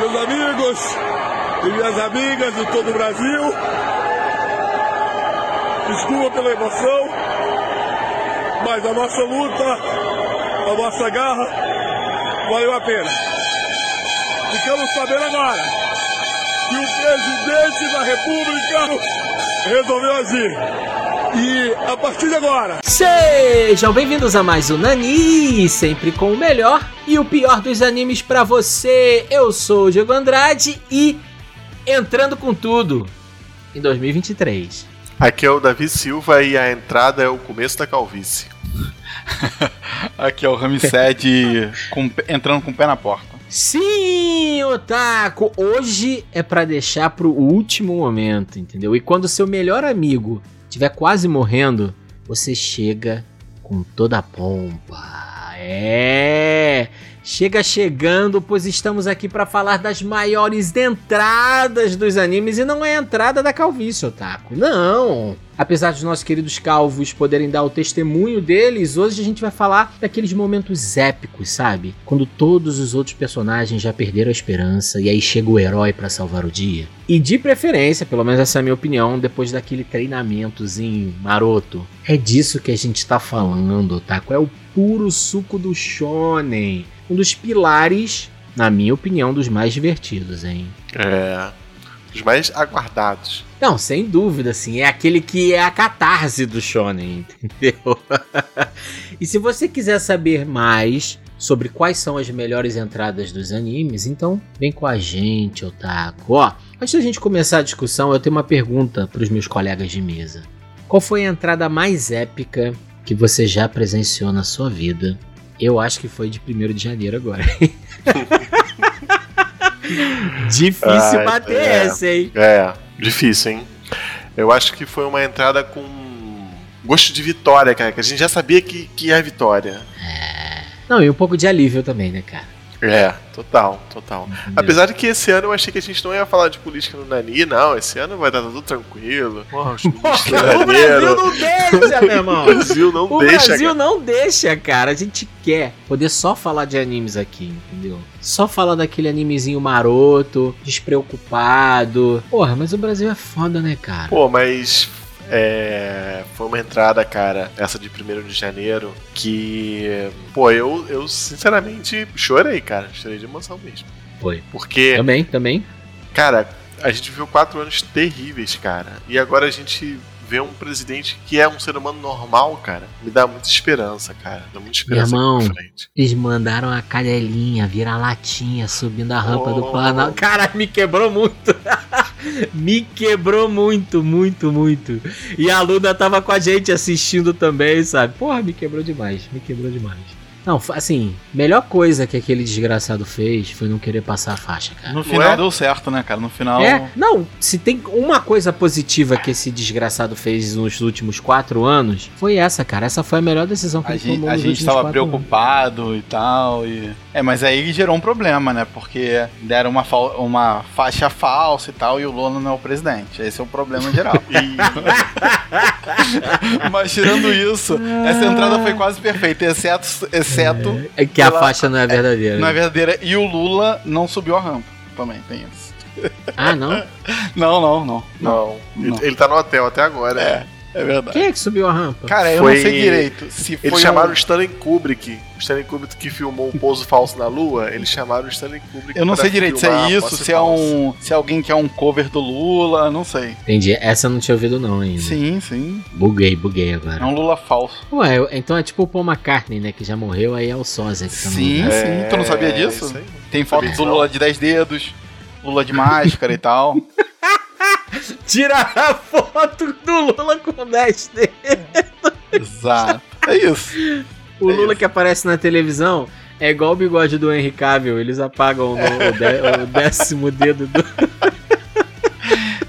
meus amigos e minhas amigas de todo o Brasil. Desculpa pela emoção, mas a nossa luta, a nossa garra, valeu a pena. Ficamos sabendo agora que o presidente da República resolveu agir. E a partir de agora. Sejam bem-vindos a mais um Nani, sempre com o melhor e o pior dos animes para você. Eu sou o Diego Andrade e entrando com tudo em 2023. Aqui é o Davi Silva e a entrada é o começo da calvície. Aqui é o Ramsed com, entrando com o pé na porta. Sim, Otaku! Hoje é para deixar pro último momento, entendeu? E quando seu melhor amigo estiver quase morrendo, você chega com toda a pompa. É! Chega chegando, pois estamos aqui para falar das maiores entradas dos animes e não é a entrada da calvície, Otaku. Não! Apesar dos nossos queridos calvos poderem dar o testemunho deles, hoje a gente vai falar daqueles momentos épicos, sabe? Quando todos os outros personagens já perderam a esperança e aí chega o herói para salvar o dia. E de preferência, pelo menos essa é a minha opinião, depois daquele treinamentozinho maroto. É disso que a gente tá falando, Otaku. É o puro suco do shonen um dos pilares, na minha opinião, dos mais divertidos, hein? É. Dos mais aguardados. Não, sem dúvida, assim. É aquele que é a catarse do Shonen, entendeu? e se você quiser saber mais sobre quais são as melhores entradas dos animes, então vem com a gente, Otaku. Ó, antes da gente começar a discussão, eu tenho uma pergunta para os meus colegas de mesa. Qual foi a entrada mais épica que você já presenciou na sua vida eu acho que foi de 1 de janeiro agora. difícil ah, bater é, essa, hein? É, difícil, hein? Eu acho que foi uma entrada com gosto de vitória, cara, que a gente já sabia que, que é vitória. É. Não, e um pouco de alívio também, né, cara? É, total, total. Entendeu? Apesar de que esse ano eu achei que a gente não ia falar de política no Nani, não. Esse ano vai dar tudo tranquilo. Porra, o Brasil não deixa, meu irmão. O Brasil não o deixa. O Brasil cara. não deixa, cara. A gente quer poder só falar de animes aqui, entendeu? Só falar daquele animezinho maroto, despreocupado. Porra, mas o Brasil é foda, né, cara? Pô, mas é, foi uma entrada, cara, essa de 1 de janeiro, que, pô, eu, eu sinceramente chorei, cara. Chorei de emoção mesmo. Foi. Porque. Também, também. Cara, a gente viu quatro anos terríveis, cara. E agora a gente ver um presidente que é um ser humano normal, cara, me dá muita esperança, cara. Dá muita esperança Meu irmão, Eles mandaram a cadelinha virar latinha subindo a rampa oh. do Planalto. Cara, me quebrou muito. me quebrou muito, muito, muito. E a Luna tava com a gente assistindo também, sabe? Porra, me quebrou demais. Me quebrou demais. Não, assim, melhor coisa que aquele desgraçado fez foi não querer passar a faixa, cara. No final é? deu certo, né, cara? No final. É, não, se tem uma coisa positiva que esse desgraçado fez nos últimos quatro anos, foi essa, cara. Essa foi a melhor decisão que a ele gente, tomou. A gente tava preocupado anos. e tal. E... É, mas aí gerou um problema, né? Porque deram uma, fa uma faixa falsa e tal, e o Lula não é o presidente. Esse é o problema geral. mas tirando isso, essa entrada foi quase perfeita, exceto. exceto exceto. É que a faixa não é verdadeira. Não é verdadeira. E o Lula não subiu a rampa. Também tem isso. Ah, não? não, não, não. Não. não. Ele tá no hotel até agora. É. É verdade. Quem é que subiu a rampa? Cara, eu foi... não sei direito. Se eles chamaram um... o Stanley Kubrick. O Stanley Kubrick que filmou o pouso falso na Lua, eles chamaram o Stanley Kubrick. Eu não sei direito se é isso, se é um. Se é alguém que é um cover do Lula, não sei. Entendi. Essa eu não tinha ouvido, não, ainda. Sim, sim. Buguei, buguei agora. É um Lula falso. Ué, então é tipo o Paul McCartney, né? Que já morreu, aí é o Sósia que tá Sim, no... sim. É... Tu não sabia disso? Tem foto do Lula de 10 dedos, Lula de máscara e tal. Tirar a foto do Lula com 10 dedos. Exato. É isso. O é Lula isso. que aparece na televisão é igual o bigode do Henry Cavill. Eles apagam o, o, décimo dedo do.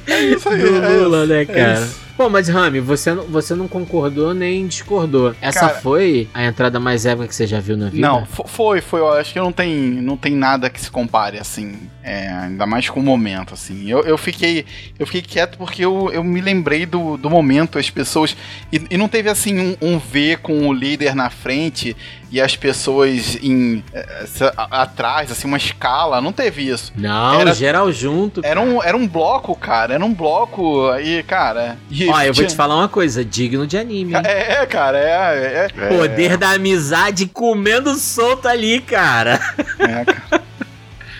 É isso aí, do é Lula, isso, né, é cara? Pô, mas Rami, você, não- você não concordou nem discordou. Essa Cara- foi a entrada mais épica que você já viu na vida? Não, fo- foi, foi. Eu acho que não tem, não tem nada que se compare, assim. é, ainda mais com o momento, assim. Eu, eu fiquei eu fiquei quieto porque eu, eu me lembrei do, do momento, as pessoas. E, e não teve, assim, um, um V com o líder na frente e as pessoas em é, atrás, assim, uma escala. Não teve isso. Não, Era- geral junto. Era um, era um bloco, cara. Era um bloco aí, cara. E Ó, eu vou te falar uma coisa, digno de anime. hein? É, cara, é. é, É, Poder da amizade comendo solto ali, cara. é, cara.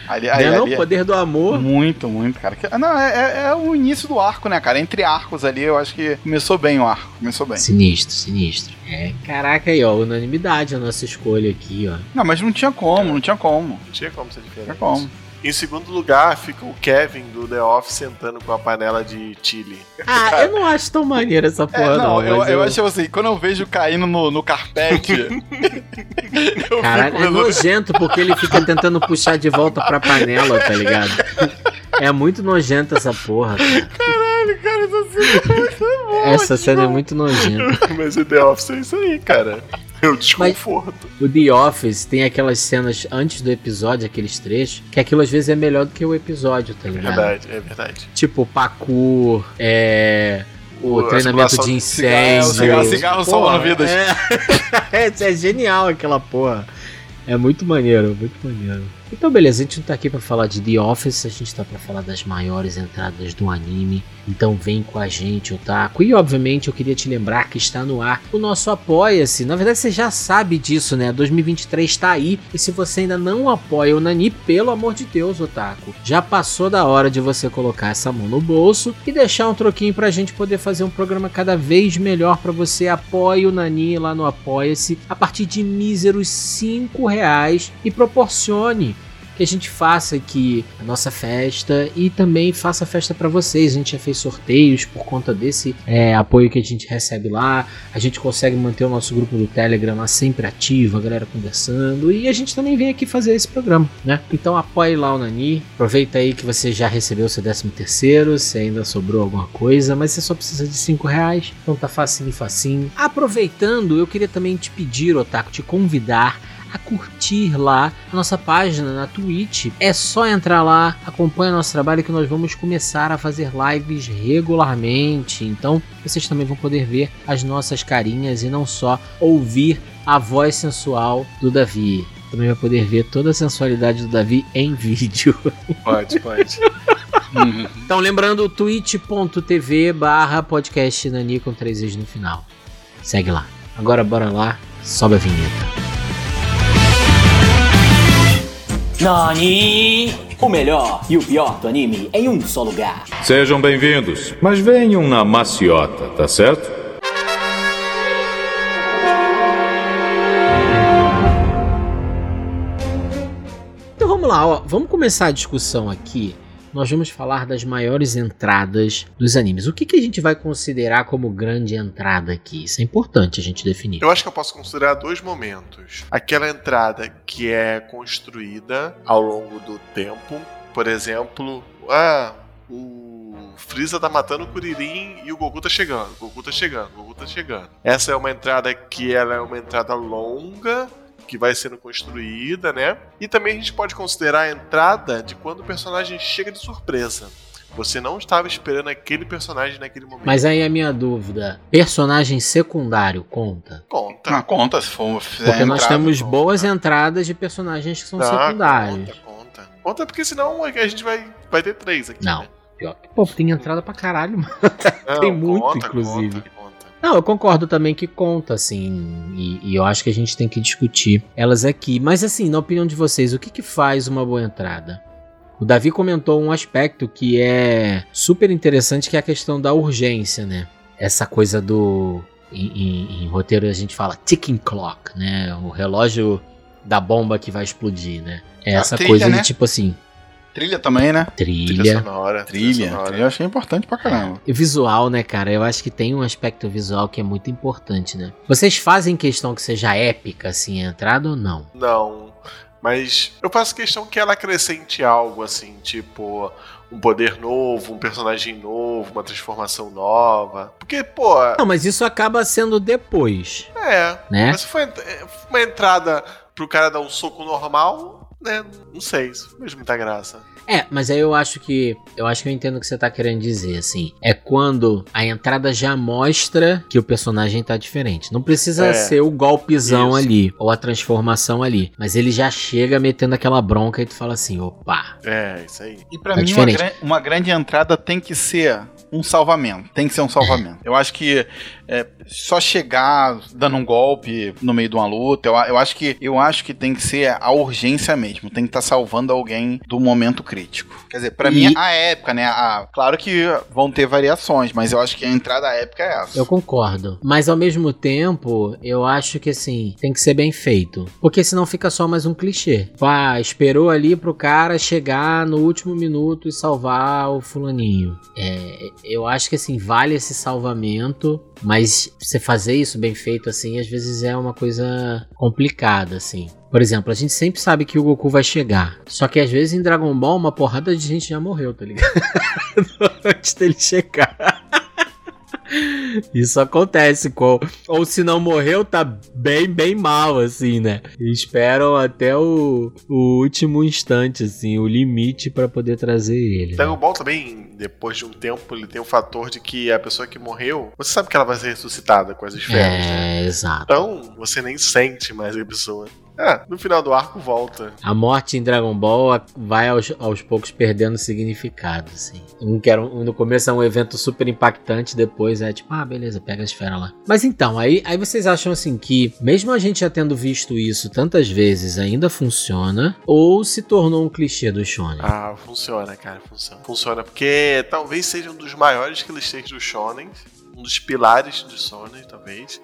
Ali, Não ali, é não? ali- Poder do amor. Muito, muito, cara. Não, é, é- é o início do arco, né, cara? Entre arcos ali, eu acho que começou bem o arco. Começou bem. Sinistro, sinistro. É, caraca aí, ó, unanimidade a nossa escolha aqui, ó. Não, mas não tinha como, não tinha como. Não tinha como ser Não diferente. tinha como. Em segundo lugar, fica o Kevin do The Office sentando com a panela de chili. Ah, eu não acho tão maneiro essa É, porra, não, não. eu, mas eu acho assim, quando eu vejo caindo no, no carpete. eu Caralho, é nojento porque ele fica tentando puxar de volta pra panela, tá ligado? É muito nojento essa porra, cara. Caralho, cara, essa cena é muito boa, Essa cena é muito nojenta. Mas o The Office é isso aí, cara. É o desconforto. O The Office tem aquelas cenas antes do episódio, aqueles trechos, que aquilo às vezes é melhor do que o episódio, tá É ligado? verdade, é verdade. Tipo, parkour, é. O treinamento de incêndio. cigarro, cigarro salvando vidas. É. é, é genial aquela porra. É muito maneiro, muito maneiro. Então, beleza, a gente não tá aqui pra falar de The Office, a gente tá pra falar das maiores entradas do anime. Então, vem com a gente, Otaku. E, obviamente, eu queria te lembrar que está no ar o nosso Apoia-se. Na verdade, você já sabe disso, né? 2023 tá aí. E se você ainda não apoia o Nani, pelo amor de Deus, Otaku, já passou da hora de você colocar essa mão no bolso e deixar um troquinho pra gente poder fazer um programa cada vez melhor pra você. Apoie o Nani lá no Apoia-se a partir de míseros 5 reais e proporcione que a gente faça aqui a nossa festa e também faça festa para vocês. A gente já fez sorteios por conta desse é, apoio que a gente recebe lá. A gente consegue manter o nosso grupo do Telegram lá sempre ativo, a galera conversando. E a gente também vem aqui fazer esse programa, né? Então apoie lá o Nani. Aproveita aí que você já recebeu seu 13 terceiro, se ainda sobrou alguma coisa, mas você só precisa de 5 reais. Então tá facinho, facinho. Aproveitando, eu queria também te pedir, Otaku, te convidar a curtir lá a nossa página na Twitch. É só entrar lá, acompanha nosso trabalho que nós vamos começar a fazer lives regularmente. Então vocês também vão poder ver as nossas carinhas e não só ouvir a voz sensual do Davi. Também vai poder ver toda a sensualidade do Davi em vídeo. Pode, pode. Uhum. Então lembrando twitch.tv barra podcast Nani com três vezes no final. Segue lá. Agora bora lá, sobe a vinheta. Nani! O melhor e o pior do anime em um só lugar. Sejam bem-vindos, mas venham na maciota, tá certo? Então vamos lá, ó. vamos começar a discussão aqui. Nós vamos falar das maiores entradas dos animes. O que, que a gente vai considerar como grande entrada aqui? Isso é importante a gente definir. Eu acho que eu posso considerar dois momentos. Aquela entrada que é construída ao longo do tempo. Por exemplo, ah, o Freeza tá matando o Kuririn e o Goku tá chegando. O Goku tá chegando, o Goku tá chegando. Essa é uma entrada que ela é uma entrada longa, que vai sendo construída, né? E também a gente pode considerar a entrada de quando o personagem chega de surpresa. Você não estava esperando aquele personagem naquele momento. Mas aí a minha dúvida: personagem secundário conta? conta. Na conta, se for fizer Porque nós entrada, temos conta. boas entradas de personagens que são Tá, secundários. Conta, conta. Conta porque senão a gente vai, vai ter três aqui. Não. Né? Pior que, Pô, tem entrada pra caralho, mano. Não, Tem muito, conta, inclusive. Conta. Não, eu concordo também que conta, assim, e, e eu acho que a gente tem que discutir elas aqui. Mas, assim, na opinião de vocês, o que, que faz uma boa entrada? O Davi comentou um aspecto que é super interessante, que é a questão da urgência, né? Essa coisa do. Em, em- em roteiro a gente fala ticking clock, né? O relógio da bomba que vai explodir, né? É essa trilha, coisa né? de tipo assim, Trilha também, né? Trilha trilha. sonora. Trilha. sonora. Trilha eu achei importante pra caramba. E visual, né, cara? Eu acho que tem um aspecto visual que é muito importante, né? Vocês fazem questão que seja épica, assim, a entrada ou não? Não. Mas eu faço questão que ela acrescente algo assim, tipo um poder novo, um personagem novo, uma transformação nova. Porque, pô. Não, mas isso acaba sendo depois. É. Né? Mas se foi uma entrada pro cara dar um soco normal, né? Não sei, isso não fez muita graça. É, mas aí eu acho que. Eu acho que eu entendo o que você tá querendo dizer, assim. É quando a entrada já mostra que o personagem tá diferente. Não precisa É. ser o golpezão Isso. ali, ou a transformação ali. Mas ele já chega metendo aquela bronca e tu fala assim: opa. É, isso aí. E pra Tá mim, uma, uma grande entrada tem que ser um salvamento. Tem que ser um salvamento. Eu acho que é, só chegar dando um golpe no meio de uma luta, eu, eu acho que eu acho que tem que ser a urgência mesmo. Tem que estar salvando alguém do momento crítico. Quer dizer, pra E- mim a época, né? A, claro que vão ter variações, mas eu acho que a entrada épica é essa. Eu concordo. Mas ao mesmo tempo, eu acho que assim, tem que ser bem feito. Porque senão fica só mais um clichê. Ah, esperou ali pro cara chegar no último minuto e salvar o fulaninho. É, eu acho que assim, vale esse salvamento. Mas você fazer isso bem feito assim, às vezes é uma coisa complicada, assim. Por exemplo, a gente sempre sabe que o Goku vai chegar. Só que às vezes em Dragon Ball uma porrada de gente já morreu, tá ligado? Antes dele chegar. Isso acontece com. Ou se não morreu, tá bem, bem mal, assim, né? E esperam até o, o último instante, assim, o limite pra poder trazer ele. né? Dragon Ball também, depois de um tempo, ele tem o fator de que a pessoa que morreu, você sabe que ela vai ser ressuscitada com as esferas, né? É, exato. Então, você nem sente mais a pessoa. Ah, no final do arco volta. A morte em Dragon Ball vai aos, aos poucos perdendo significado, assim. Um que era um- no começo é um evento super impactante, depois é tipo, ah, beleza, pega a esfera lá. Mas então, aí, aí vocês acham assim que, mesmo a gente já tendo visto isso tantas vezes, ainda funciona? Ou se tornou um clichê do Shonen? Ah, funciona, cara, funciona. Funciona porque talvez seja um dos maiores clichês do Shonen, um dos pilares do Shonen, talvez.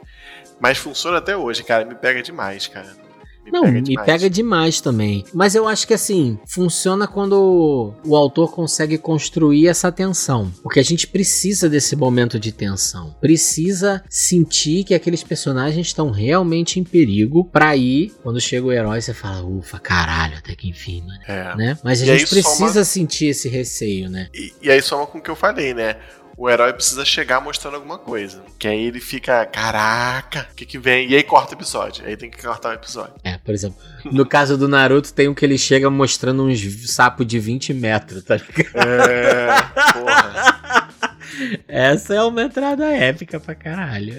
Mas funciona até hoje, cara, me pega demais, cara. Me Não, me demais. pega demais também. Mas eu acho que assim, funciona quando o autor consegue construir essa tensão. Porque a gente precisa desse momento de tensão. Precisa sentir que aqueles personagens estão realmente em perigo pra ir, quando chega o herói, você fala, ufa, caralho, até que enfim, mano. É. Né? Mas a E aí gente precisa soma- sentir esse receio, né? E, e aí soma com o que eu falei, né? O herói precisa chegar mostrando alguma coisa. Que aí ele fica, caraca, o que que vem? E aí corta o episódio. Aí tem que cortar o episódio. É, por exemplo, no caso do Naruto, tem um que ele chega mostrando uns sapos de 20 metros, tá ligado? É, porra. Essa é uma entrada épica pra caralho.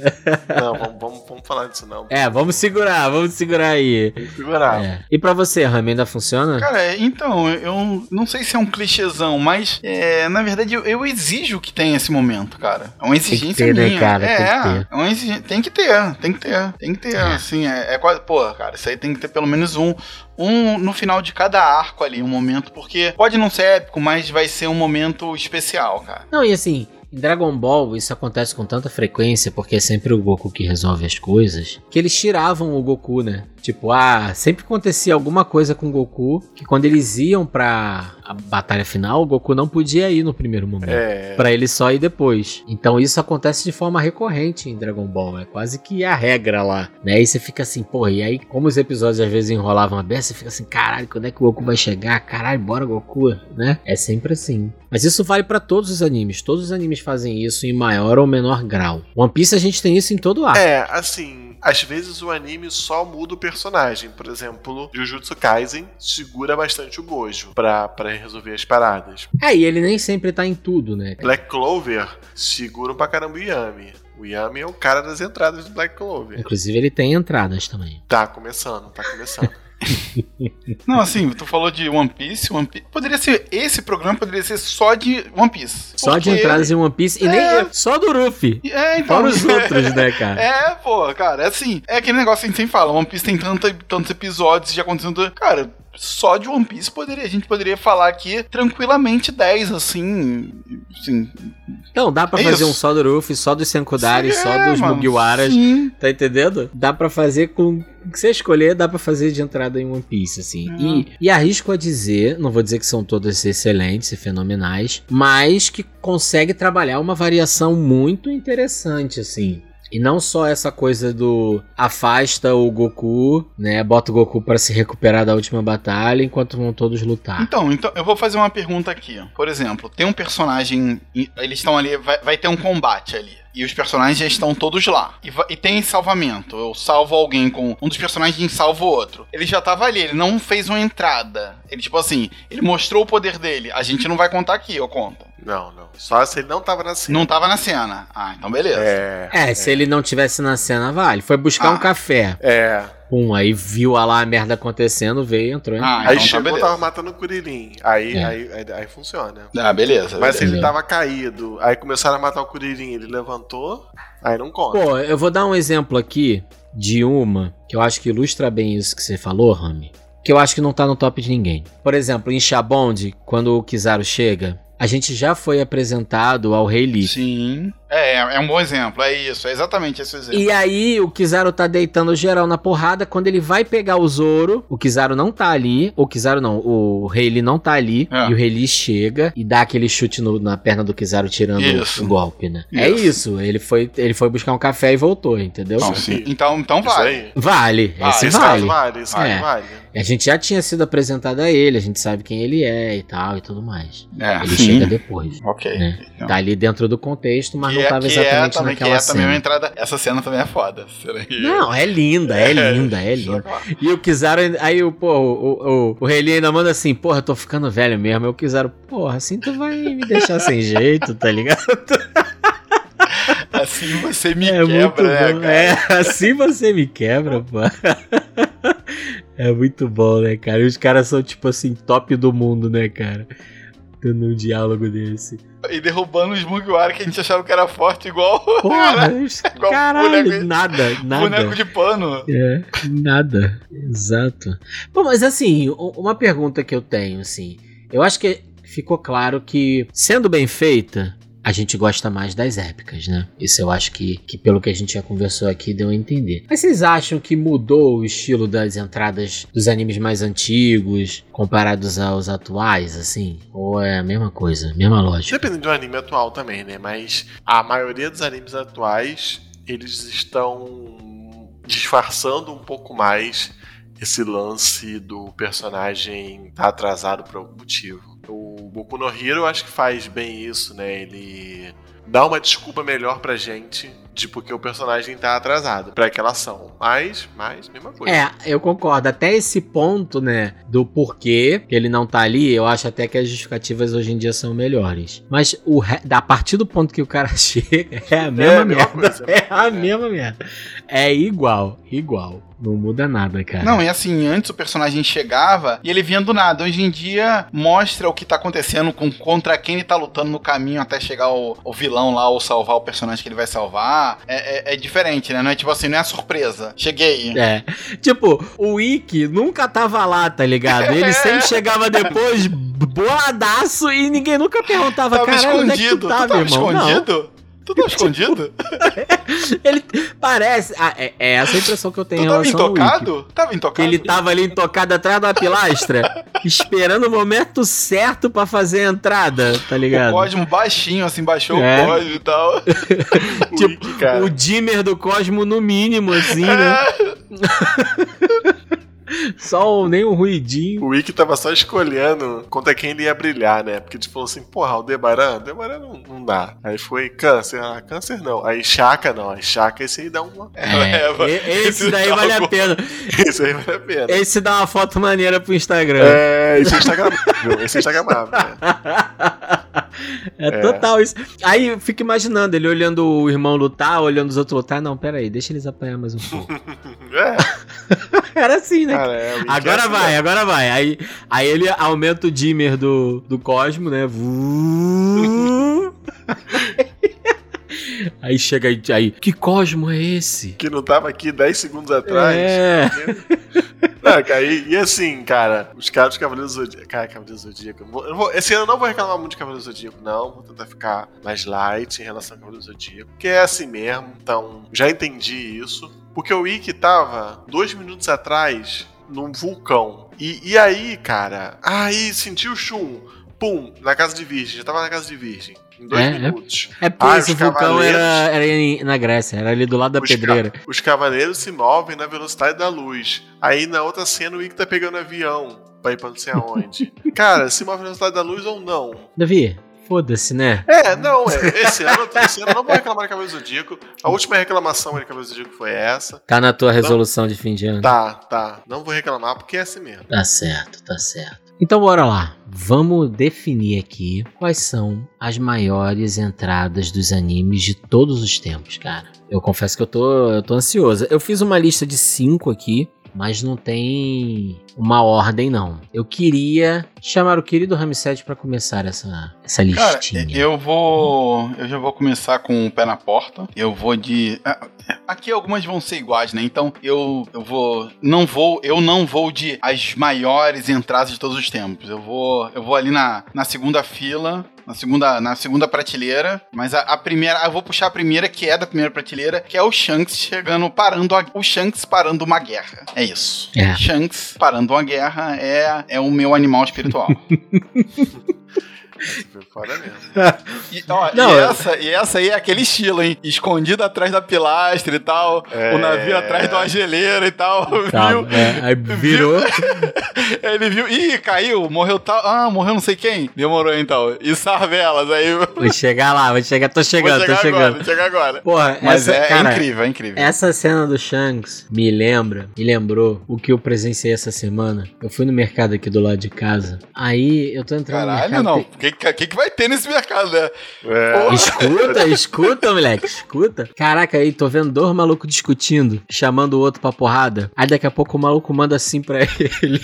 Não, vamos, vamos, vamos falar disso não. É, vamos segurar, vamos segurar aí. Tem que segurar. É. E pra você, Rami, ainda funciona? Cara, então, eu não sei se é um clichêzão, mas é, na verdade eu, eu exijo que tenha esse momento, cara. É uma exigência ter, né, minha. cara? É, Tem que ter. é uma exigência. Tem que ter, tem que ter, tem que ter. É. Assim, é, é quase. Pô, cara, isso aí tem que ter pelo menos um. Um no final de cada arco ali, um momento, porque pode não ser épico, mas vai ser um momento especial, cara. Não, e assim, em Dragon Ball isso acontece com tanta frequência, porque é sempre o Goku que resolve as coisas, que eles tiravam o Goku, né? Tipo, ah, sempre acontecia alguma coisa com o Goku, que quando eles iam pra a batalha final, o Goku não podia ir no primeiro momento. É. Pra ele só ir depois. Então isso acontece de forma recorrente em Dragon Ball. É quase que a regra lá. Né? E você fica assim, porra, e aí, como os episódios às vezes enrolavam a beça, você fica assim, caralho, quando é que o Goku vai chegar? Caralho, bora Goku, né? É sempre assim. Mas isso vale pra todos os animes. Todos os animes fazem isso em maior ou menor grau. One Piece a gente tem isso em todo arco. É, assim, às vezes o anime só muda o personagem. Por exemplo, Jujutsu Kaisen segura bastante o Gojo pra, pra resolver as paradas. É, e ele nem sempre tá em tudo, né? Black Clover segura pra caramba o Yami. O Yami é o cara das entradas do Black Clover. Inclusive ele tem entradas também. Tá começando, tá começando. Não, assim, tu falou de One Piece, One Piece. Poderia ser. Esse programa poderia ser só de One Piece. Só de Porque- entradas em One Piece e É. nem só do Ruffy. É, então. Fora os outros, né, cara? É, pô, cara, é assim. É aquele negócio que a gente sempre fala: One Piece tem tanta, tantos episódios já acontecendo. Cara, só de One Piece poderia, a gente poderia falar aqui tranquilamente 10, assim. assim Não, dá pra É fazer isso. um só do Ruffy, só dos Senkudari, sim, só é, dos mano, Mugiwaras. Sim. Tá entendendo? Dá pra fazer com o que você escolher, dá pra fazer de entrada em One Piece, assim. Uhum. E, e arrisco a dizer, não vou dizer que são todas excelentes e fenomenais, mas que consegue trabalhar uma variação muito interessante, assim. E não só essa coisa do afasta o Goku, né? Bota o Goku pra se recuperar da última batalha enquanto vão todos lutar. Então, então, eu vou fazer uma pergunta aqui. Por exemplo, tem um personagem. Eles estão ali, vai, vai ter um combate ali. E os personagens já estão todos lá. E, e tem salvamento. Eu salvo alguém com. Um dos personagens salva o outro. Ele já tava ali, ele não fez uma entrada. Ele, tipo assim, ele mostrou o poder dele. A gente não vai contar aqui, eu conto. Não, não. Só se ele não tava na cena. Não tava na cena. Ah, então beleza. É. É, se ele não tivesse na cena, vale. Foi buscar Ah. um café. É. Pum, aí viu lá a merda acontecendo, veio, entrou. Ah, aí então tá chegou, beleza. tava matando o Kuririn. Aí, É. aí, aí, aí funciona. Ah, beleza. Mas se ele Entendeu? tava caído, aí começaram a matar o Kuririn, ele levantou, aí não conta. Pô, eu vou dar um exemplo aqui de uma que eu acho que ilustra bem isso que você falou, Rami. Que eu acho que não tá no top de ninguém. Por exemplo, em Shabond, quando o Kizaru chega, a gente já foi apresentado ao Rei Lee. Sim. É, é um bom exemplo. É isso. É exatamente esse exemplo. E aí o Kizaru tá deitando geral na porrada. Quando ele vai pegar o Zoro, o Kizaru não tá ali. O Kizaru não, o Rei Lee não tá ali. É. E o Rei Lee chega e dá aquele chute no- na perna do Kizaru tirando Isso. o golpe, né? É Isso. isso. Ele foi, ele foi buscar um café e voltou, entendeu? Não. Então, então Isso vale. aí. Vale, Ah, esse Esse vale. vale, esse É. vale. A gente já tinha sido apresentado a ele, a gente sabe quem ele é e tal e tudo mais. É, Ele sim. chega depois. Ok. né? Então. Tá ali dentro do contexto, mas não é, é exatamente também, que naquela é também uma cena. entrada. Essa cena também é foda. Cena Não, é linda, é linda, é linda. E o Kizaru, aí o, pô, o, o, o Rei Lee ainda manda assim, porra, eu tô ficando velho mesmo. Aí o Kizaru, porra, assim tu vai me deixar sem jeito, tá ligado? Assim você me é muito quebra, né, bom. cara? É, assim você me quebra, pô. É muito bom, né, cara? E os caras são, tipo assim, top do mundo, né, cara? Dando um diálogo desse. E derrubando os Mugiwara que a gente achava que era forte igual Porra, Igual caralho, boneco- nada, nada. boneco de pano. É, nada. Exato. Bom, mas assim, uma pergunta que eu tenho, assim. Eu acho que ficou claro que, sendo bem feita, a gente gosta mais das épicas, né? Isso eu acho que, que pelo que a gente já conversou aqui, deu a entender. Mas vocês acham que mudou o estilo das entradas dos animes mais antigos, comparados aos atuais, assim? Ou é a mesma coisa, mesma lógica? Depende do anime atual também, né? Mas a maioria dos animes atuais, eles estão disfarçando um pouco mais esse lance do personagem estar atrasado por algum motivo. O Boku no Hero eu acho que faz bem isso, né? Ele dá uma desculpa melhor pra gente de porque o personagem tá atrasado pra aquela ação. Mas, mas, mesma coisa. É, eu concordo. Até esse ponto, né, do porquê que ele não tá ali, eu acho até que as justificativas hoje em dia são melhores. Mas o re... a partir do ponto que o cara chega, é a mesma a mesma merda. coisa, é a é. mesma merda. É igual, igual. Não muda nada, cara. Não, e assim, antes o personagem chegava e ele vinha do nada. Hoje em dia mostra o que tá acontecendo com contra quem ele tá lutando no caminho até chegar o, o vilão lá ou salvar o personagem que ele vai salvar. É, é- é diferente, né? Não é tipo assim, não é surpresa. Cheguei. É. Tipo, o Ikki nunca tava lá, tá ligado? Ele sempre chegava depois, boladaço, e ninguém nunca perguntava, Tava cara, onde é que escondido. tu Tu tava, tava irmão? Não. escondido? Tu tava escondido? Ele parece. ah, é, é essa a impressão que eu tenho Tu em tava relação ao Ikki. intocado? Tava intocado? ele tava ali intocado atrás da pilastra, esperando o momento certo pra fazer a entrada, tá O ligado? Cosmo baixinho, assim, baixou É. o Cosmo e tal. O tipo. O dimmer do Cosmo no mínimo, assim, né? Só o- nem um ruidinho. O Ikki tava só escolhendo contra quem ele ia brilhar, né? Porque falou assim, porra, o Debaran, Debaran não, não dá. Aí foi câncer, ah, câncer não. Aí Chaka não, aí Chaka esse aí dá uma. É, esse daí vale a pena. Esse aí vale a pena. Esse dá uma foto maneira pro Instagram. É, esse é Instagramável, esse é Instagramável. né? É, total isso. Aí eu fico imaginando ele olhando o irmão lutar, olhando os outros lutar. Não, pera aí, deixa eles apanhar mais um pouco. É, Era assim, né? cara, é, Ikki é Agora assim vai, agora vai. Aí, aí ele aumenta o dimmer do, do Cosmo, né? Aí chega aí, aí, que Cosmo é esse? Que não tava aqui 10 segundos atrás. É. Não, cara, e, e assim, cara, os caras dos Cavaleiros Zodíaco. Cara, Cavaleiros Zodíaco. eu vou- eu vou- esse ano eu não vou reclamar muito de Cavaleiros Zodíaco, não. Vou tentar ficar mais light em relação ao Cavaleiros Zodíaco. Porque é assim mesmo, então já entendi isso. Porque o Ikki tava dois minutos atrás num vulcão. E, e aí, cara, aí sentiu o chum, pum, na casa de Virgem, já tava na casa de Virgem. Em dois É, é. minutos. É porque Ah, esse os vulcão cavaleiros- era, era em- na Grécia, era ali do lado da Os ca- pedreira. Os cavaleiros se movem na velocidade da luz. Aí na outra cena o Ikki tá pegando avião pra ir pra não sei aonde. Cara, se move na velocidade da luz ou não? Davi, foda-se, né? É, não, é, esse ano, esse ano eu não vou reclamar de Cavaleiro do Zodíaco. A última reclamação de Cavaleiro do Zodíaco foi essa. Tá na tua resolução de fim de ano. Tá, tá. Não vou reclamar porque é assim mesmo. Tá certo, tá certo. Então bora lá. Vamos definir aqui quais são as maiores entradas dos animes de todos os tempos, cara. Eu confesso que eu tô, eu tô ansioso. Eu fiz uma lista de cinco aqui, mas não tem uma ordem não. Eu queria chamar o querido Ramsed pra começar essa, essa Cara, listinha. eu vou. Eu já vou começar com o pé na porta. Eu vou de. ah, Aqui algumas vão ser iguais, né? Então eu, eu vou. Não vou. Eu não vou de as maiores entradas de todos os tempos. Eu vou. Eu vou ali na, na segunda fila. Na segunda, na segunda prateleira, mas a, a primeira, eu vou puxar a primeira que é da primeira prateleira, que é o Shanks chegando, parando, a- o Shanks parando uma guerra. É isso. É. Shanks parando uma guerra é, é o meu animal espiritual. Foi foda mesmo. E, ó, Não, e, eu- essa, e essa aí é aquele estilo, hein? Escondido atrás da pilastra e tal. É. O navio atrás de uma geleira e tal. Tá, viu? é, aí virou. Ele viu. Ih, caiu, morreu tal. Ah, morreu não sei quem. Demorou então. E Sarvelas, aí. Vou chegar lá, vou chegar, tô chegando, vou tô chegar chegando. agora, vou chegar agora. Porra, Mas essa, é, é cara, incrível, é incrível. Essa cena do Shanks me lembra, me lembrou o que eu presenciei essa semana. Eu fui no mercado aqui do lado de casa. Aí eu tô entrando no Caralho, mercado. não. O que, que, que vai ter nesse mercado, né? É, Escuta, escuta, moleque, escuta. Caraca, aí tô vendo dois malucos discutindo, chamando o outro pra porrada. Aí daqui a pouco o maluco manda assim pra ele.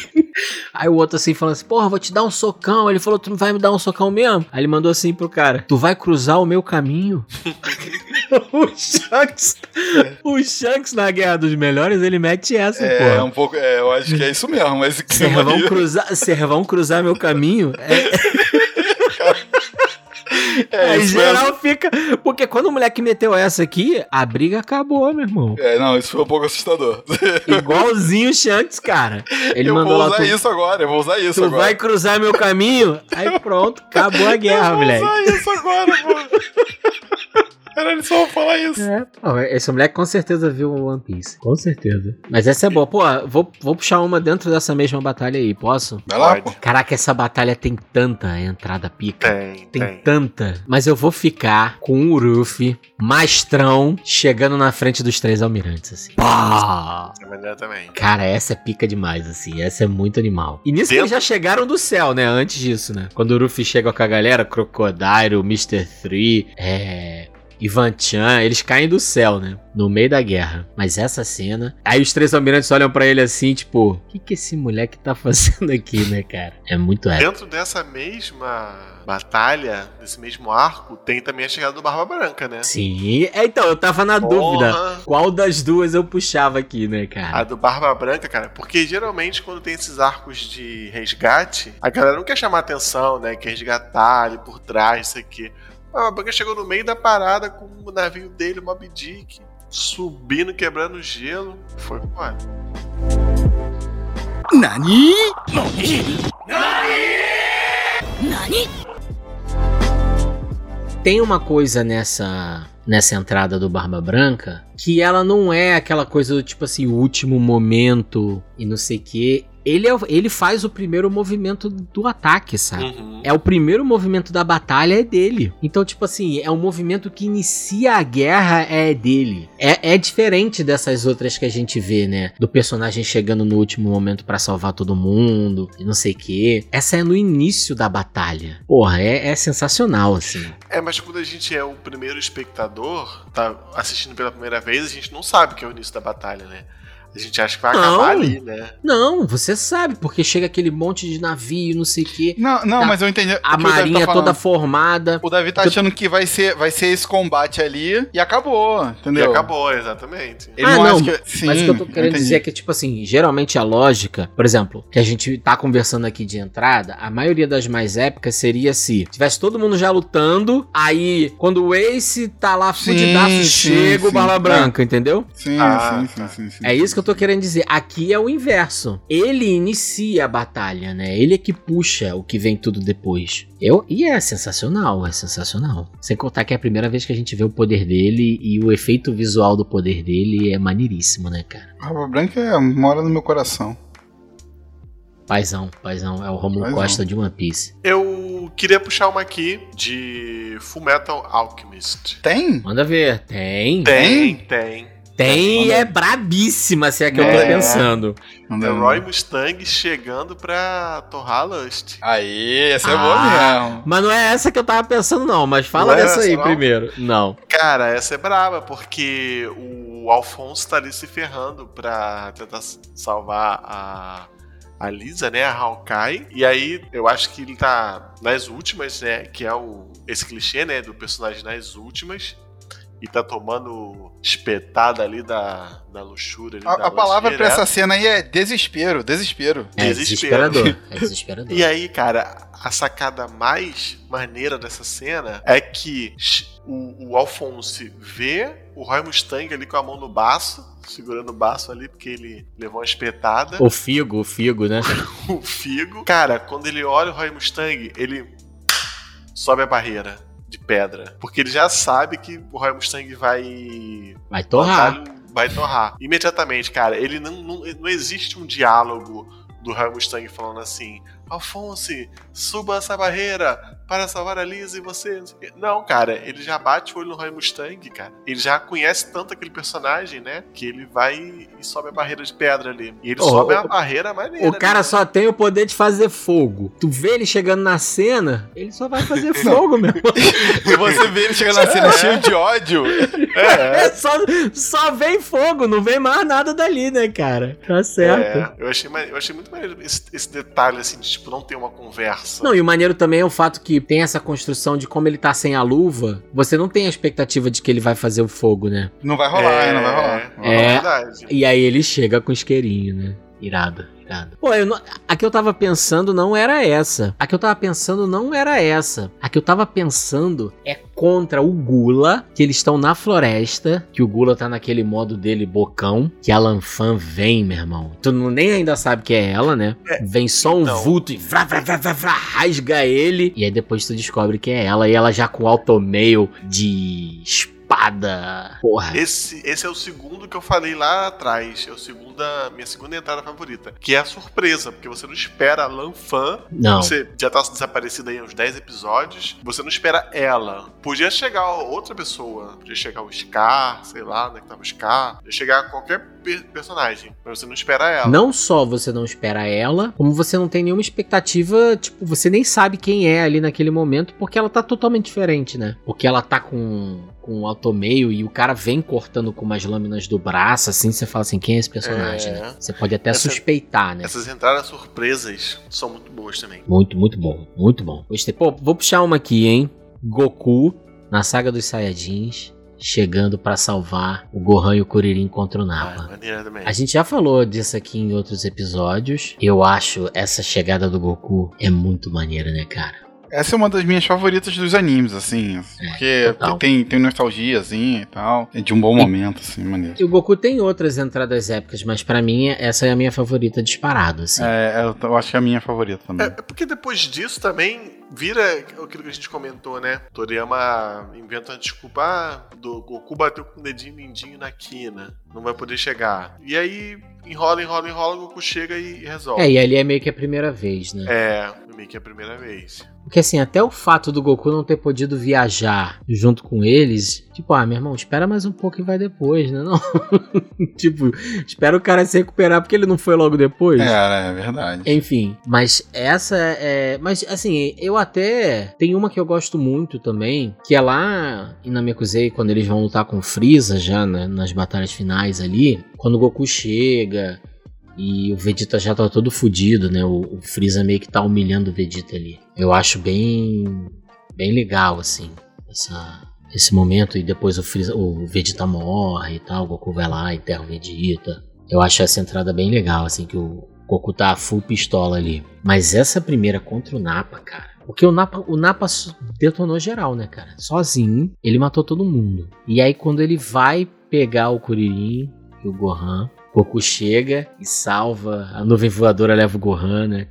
Aí o outro assim falando assim: Porra, vou te dar um socão. Ele falou: Tu não vai me dar um socão mesmo? Aí ele mandou assim pro cara: Tu vai cruzar o meu caminho? o Shanks, o Shanks na Guerra dos Melhores, ele mete essa, É, porra. um pouco. É, eu acho que é isso mesmo. Mas aí- cruzar, vocês vão cruzar meu caminho? É, é Aí isso geral mesmo. fica. Porque quando o moleque meteu essa aqui, a briga acabou, meu irmão. É, não, isso foi um pouco assustador. Igualzinho o Shanks, cara. Ele eu mandou vou lá. usar Tu, isso agora, eu vou usar isso tu agora. vai cruzar meu caminho? Aí pronto, acabou a guerra, eu vou moleque. usar isso agora, pô. Caralho, só vou falar isso. É, pô, esse moleque com certeza viu o One Piece. Com certeza. Mas essa é boa. Pô, vou, vou puxar uma dentro dessa mesma batalha aí, posso? Vai lá, pô. Caraca, essa batalha tem tanta entrada pica. tem, Tem tem. tanta. Mas eu vou ficar com o Ruffy, mastrão, chegando na frente dos três almirantes, assim. Pá! É também. Cara, essa é pica demais, assim. Essa é muito animal. E nisso Dentro- eles já chegaram do céu, né? Antes disso, né? Quando o Ruffy chega com a galera, Crocodile, Mr. Three, é. Ivan Chan, eles caem do céu, né? No meio da guerra. Mas essa cena. Aí os três almirantes olham pra ele assim, tipo, o que, que esse moleque tá fazendo aqui, né, cara? É muito épico. Dentro dessa mesma batalha, desse mesmo arco, tem também a chegada do Barba Branca, né? Sim, é, então, eu tava na dúvida. Porra. Qual das duas eu puxava aqui, né, A cara? do Barba Branca, cara, porque geralmente quando tem esses arcos de resgate, a galera não quer chamar atenção, né? Quer resgatar ali por trás, isso aqui. A Barba Branca chegou no meio da parada com o navio dele, o Mob Dick, subindo, quebrando gelo. Foi foda. Tem uma coisa nessa nessa entrada do Barba Branca que ela não é aquela coisa do tipo assim, último momento e não sei o que. Ele, é, o- ele faz o primeiro movimento do ataque, sabe? Uhum. É o primeiro movimento da batalha é dele. Então, tipo assim, é um movimento que inicia a guerra é dele. É, é diferente dessas outras que a gente vê, né? Do personagem chegando no último momento pra salvar todo mundo e não sei o quê. Essa é no início da batalha. Porra, é, é sensacional, assim. É, mas quando a gente é o primeiro espectador, tá assistindo pela primeira vez, a gente não sabe que é o início da batalha, né? A gente acha que vai Não. acabar ali, né? Não, você sabe, porque chega aquele monte de navio, não sei o quê. Não, não, Tá. mas eu entendi. o A que o Davi tá marinha falando. toda formada. O Davi tá achando que vai ser, vai ser esse combate ali e acabou, entendeu? E acabou, exatamente. Ele Ah, não, não, acha que. Sim, Mas o que eu tô querendo entendi. dizer é que, tipo assim, geralmente a lógica, por exemplo, que a gente tá conversando aqui de entrada, a maioria das mais épicas seria se tivesse todo mundo já lutando, aí quando o Ace tá lá fudidaço, chega o sim. Barba É. Branca, entendeu? Sim, Ah, sim, tá. sim, sim, sim. É isso que eu eu tô querendo dizer. Aqui é o inverso. Ele inicia a batalha, né? Ele é que puxa o que vem tudo depois. Eu, e é sensacional, é sensacional. Sem contar que é a primeira vez que a gente vê o poder dele e o efeito visual do poder dele é maneiríssimo, né, cara? Barba Branca é, mora no meu coração. Paizão, paizão, é o Romulo Paizão. Costa de One Piece. Eu queria puxar uma aqui de Fullmetal Alchemist. Tem? Manda ver. Tem. Tem, tem. Tem e é brabíssima, se é que eu tô É. pensando. Não É. Roy Mustang chegando pra torrar Lust. Aí, essa é Ah. boa mesmo. Mas não é essa que eu tava pensando, não. Mas fala Não é dessa essa, aí não? primeiro. Não. Cara, essa é braba, porque o Alphonse tá ali se ferrando pra tentar salvar a, a Lisa, né? A Hawkeye. E aí, eu acho que ele tá nas últimas, né? Que é o, esse clichê, né? Do personagem nas últimas. E tá tomando espetada ali da, da luxúria. Ali, da A, a palavra pra direto. essa cena aí é desespero, desespero. É Desespero. desesperador. É desesperador. E aí, cara, a sacada mais maneira dessa cena é que o, o Alphonse vê o Roy Mustang ali com a mão no baço, segurando o baço ali, porque ele levou uma espetada, O Figo, o Figo, né? o figo. Cara, quando ele olha o Roy Mustang, ele sobe a barreira de pedra. Porque ele já sabe que o Roy Mustang vai Vai torrar. Vai torrar. Imediatamente, cara, ele não, não, não existe um diálogo do Roy Mustang falando assim: Alphonse, suba essa barreira para salvar a Lisa e você. não sei o quê." Não, cara, ele já bate o olho no Roy Mustang, cara. Ele já conhece tanto aquele personagem, né? Que ele vai e sobe a barreira de pedra ali. E ele Ô, sobe o- a barreira maneira. O cara ali. só tem o poder de fazer fogo. Tu vê ele chegando na cena, ele só vai fazer fogo, meu. E você vê ele chegando na cena cheio de ódio. É, É, só, só vem fogo, não vem mais nada dali, né, cara? Tá certo. é. Eu achei, eu achei muito maneiro esse, esse detalhe, assim, de tipo, não ter uma conversa. Não, e o maneiro também é o fato que tem essa construção de como ele tá sem a luva, você não tem a expectativa de que ele vai fazer o fogo, né? Não vai rolar, hein? Não vai rolar. Não vai É. rolar. verdade. E aí ele chega com isqueirinho, né? Irado, irado. Pô, eu não- a que eu tava pensando não era essa. A que eu tava pensando não era essa. A que eu tava pensando é contra o Gula, que eles estão na floresta, que o Gula tá naquele modo dele bocão, que a Lanfan vem, meu irmão. Tu não, nem ainda sabe que é ela, né? Vem só um então. vulto e vrá, vrá, vrá, vrá, vrá, rasga ele. E aí depois tu descobre que é ela. E ela já com automail de espada. Porra. Esse, esse é o segundo que eu falei lá atrás. É o segundo da minha segunda entrada favorita. Que é a surpresa, porque você não espera a Lanfan. Não. Você já tá desaparecida aí há uns 10 episódios. Você não espera ela. Podia chegar outra pessoa. Podia chegar o Scar, sei lá, onde é que tava o Scar. Podia chegar qualquer per- personagem. Mas você não espera ela. Não só você não espera ela, como você não tem nenhuma expectativa, tipo, você nem sabe quem é ali naquele momento, porque ela tá totalmente diferente, né? Porque ela tá com com um automeio e o cara vem cortando com umas lâminas do braço, assim, você fala assim, quem é esse personagem, É. né? Você pode até Essa- suspeitar, né? Essas entradas surpresas são muito boas também. Muito, muito bom, muito bom. Gostei. Pô, vou puxar uma aqui, hein? Goku, na saga dos Saiyajins, chegando pra salvar o Gohan e o Kuririn contra o Ah, Nappa. maneira também. A gente já falou disso aqui em outros episódios. Eu acho essa chegada do Goku é muito maneira, né, cara? Essa é uma das minhas favoritas dos animes, assim. Porque total. tem, tem nostalgiazinha e tal. É de um bom momento, assim, maneiro. E o Goku tem outras entradas épicas, mas pra mim essa é a minha favorita disparado, assim. É, eu, eu acho que é a minha favorita também. É, é porque depois disso também vira aquilo que a gente comentou, né? Toriyama inventa uma desculpa, ah, do Goku bateu com o dedinho mindinho na quina, não vai poder chegar. E aí enrola, enrola, enrola, o Goku chega e resolve. É, e ali é meio que a primeira vez, né? É, meio que é a primeira vez. Porque assim, até o fato do Goku não ter podido viajar junto com eles, tipo, ah, meu irmão, espera mais um pouco e vai depois, né? Não. tipo, espera o cara se recuperar porque ele não foi logo depois. É, é verdade. Enfim, mas essa é. Mas assim, eu até. Tem uma que eu gosto muito também, que é lá em Namekusei, quando eles vão lutar com o Freeza já né, nas batalhas finais ali. Quando o Goku chega e o Vegeta já tá todo fudido, né? O, o Freeza meio que tá humilhando o Vegeta ali. Eu acho bem. bem legal, assim, essa. Esse momento, e depois o, Freeza, o Vegeta morre e tal, o Goku vai lá e enterra o Vegeta. Eu acho essa entrada bem legal, assim, que o Goku tá full pistola ali. Mas essa primeira contra o Nappa, cara. Porque o Nappa, o Nappa so- detonou geral, né, cara? Sozinho, ele matou todo mundo. E aí quando ele vai pegar o Kuririn e o Gohan, Goku chega e salva, a nuvem voadora leva o Gohan, né?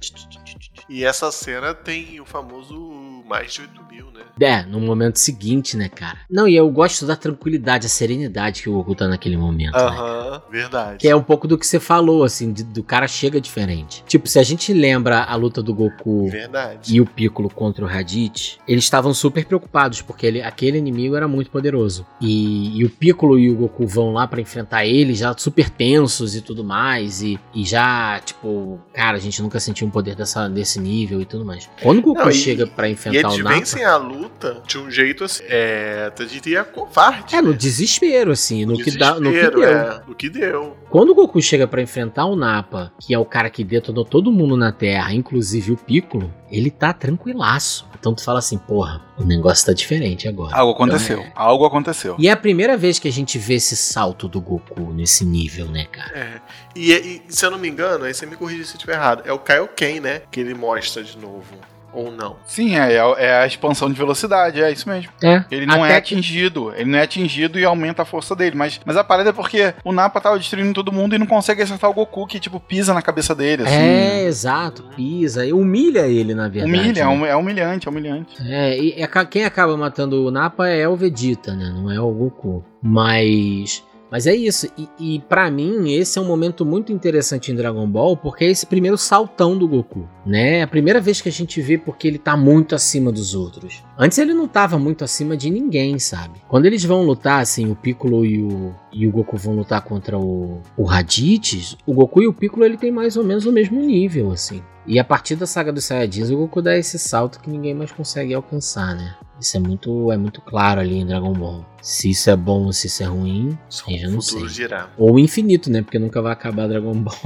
E essa cena tem o famoso mais de 8 mil, né? É, no momento seguinte, né, cara? Não, e eu gosto da tranquilidade, a serenidade que o Goku tá naquele momento, né? Aham, verdade. Que é um pouco do que você falou, assim, de- do cara chega diferente. Tipo, se a gente lembra a luta do Goku Verdade. e o Piccolo contra o Raditz, eles estavam super preocupados, porque ele- aquele inimigo era muito poderoso. E, e o Piccolo e o Goku vão lá pra enfrentar ele, já super tensos e tudo mais, e, e já, tipo, cara, a gente nunca sentiu um poder dessa, desse nível e tudo mais. Quando o Goku Não, e- chega pra E enfrentar eles o Nappa... vencem a luta de um jeito assim, é, eu diria covarde. É, no né? desespero, assim, no, que, dá, no que deu. é, no que deu. Quando o Goku chega pra enfrentar o Nappa, que é o cara que detonou todo mundo na Terra, inclusive o Piccolo, ele tá tranquilaço. Então tu fala assim, porra, o negócio tá diferente agora. Algo aconteceu. Então, é. Algo aconteceu. E é a primeira vez que a gente vê esse salto do Goku nesse nível, né, cara? É. E, e, se eu não me engano, aí você me corrige se eu estiver errado, é o Kaioken, né? Que ele mostra de novo. Ou não. Sim, é, é a expansão de velocidade, é isso mesmo. É. Ele não Até é que- atingido, ele não é atingido e aumenta a força dele. Mas, mas a parada é porque o Nappa tava destruindo todo mundo e não consegue acertar o Goku, que tipo pisa na cabeça dele. Assim. É, exato, pisa, e humilha ele, na verdade. Humilha, é, né? é humilhante, é humilhante. É, e aca- quem acaba matando o Nappa é o Vegeta, né? Não é o Goku. Mas. Mas é isso. E, e para mim, esse é um momento muito interessante em Dragon Ball, porque é esse primeiro saltão do Goku, né? É a primeira vez que a gente vê porque ele tá muito acima dos outros. Antes ele não tava muito acima de ninguém, sabe? Quando eles vão lutar, assim, o Piccolo e o, e o Goku vão lutar contra o, o Raditz, o Goku e o Piccolo ele tem mais ou menos o mesmo nível, assim. E a partir da saga dos Saiyajins, o Goku dá esse salto que ninguém mais consegue alcançar, né? Isso é muito, é muito claro ali em Dragon Ball. Se isso é bom ou se isso é ruim, Só eu não sei. dirá. Ou infinito, né? Porque nunca vai acabar Dragon Ball.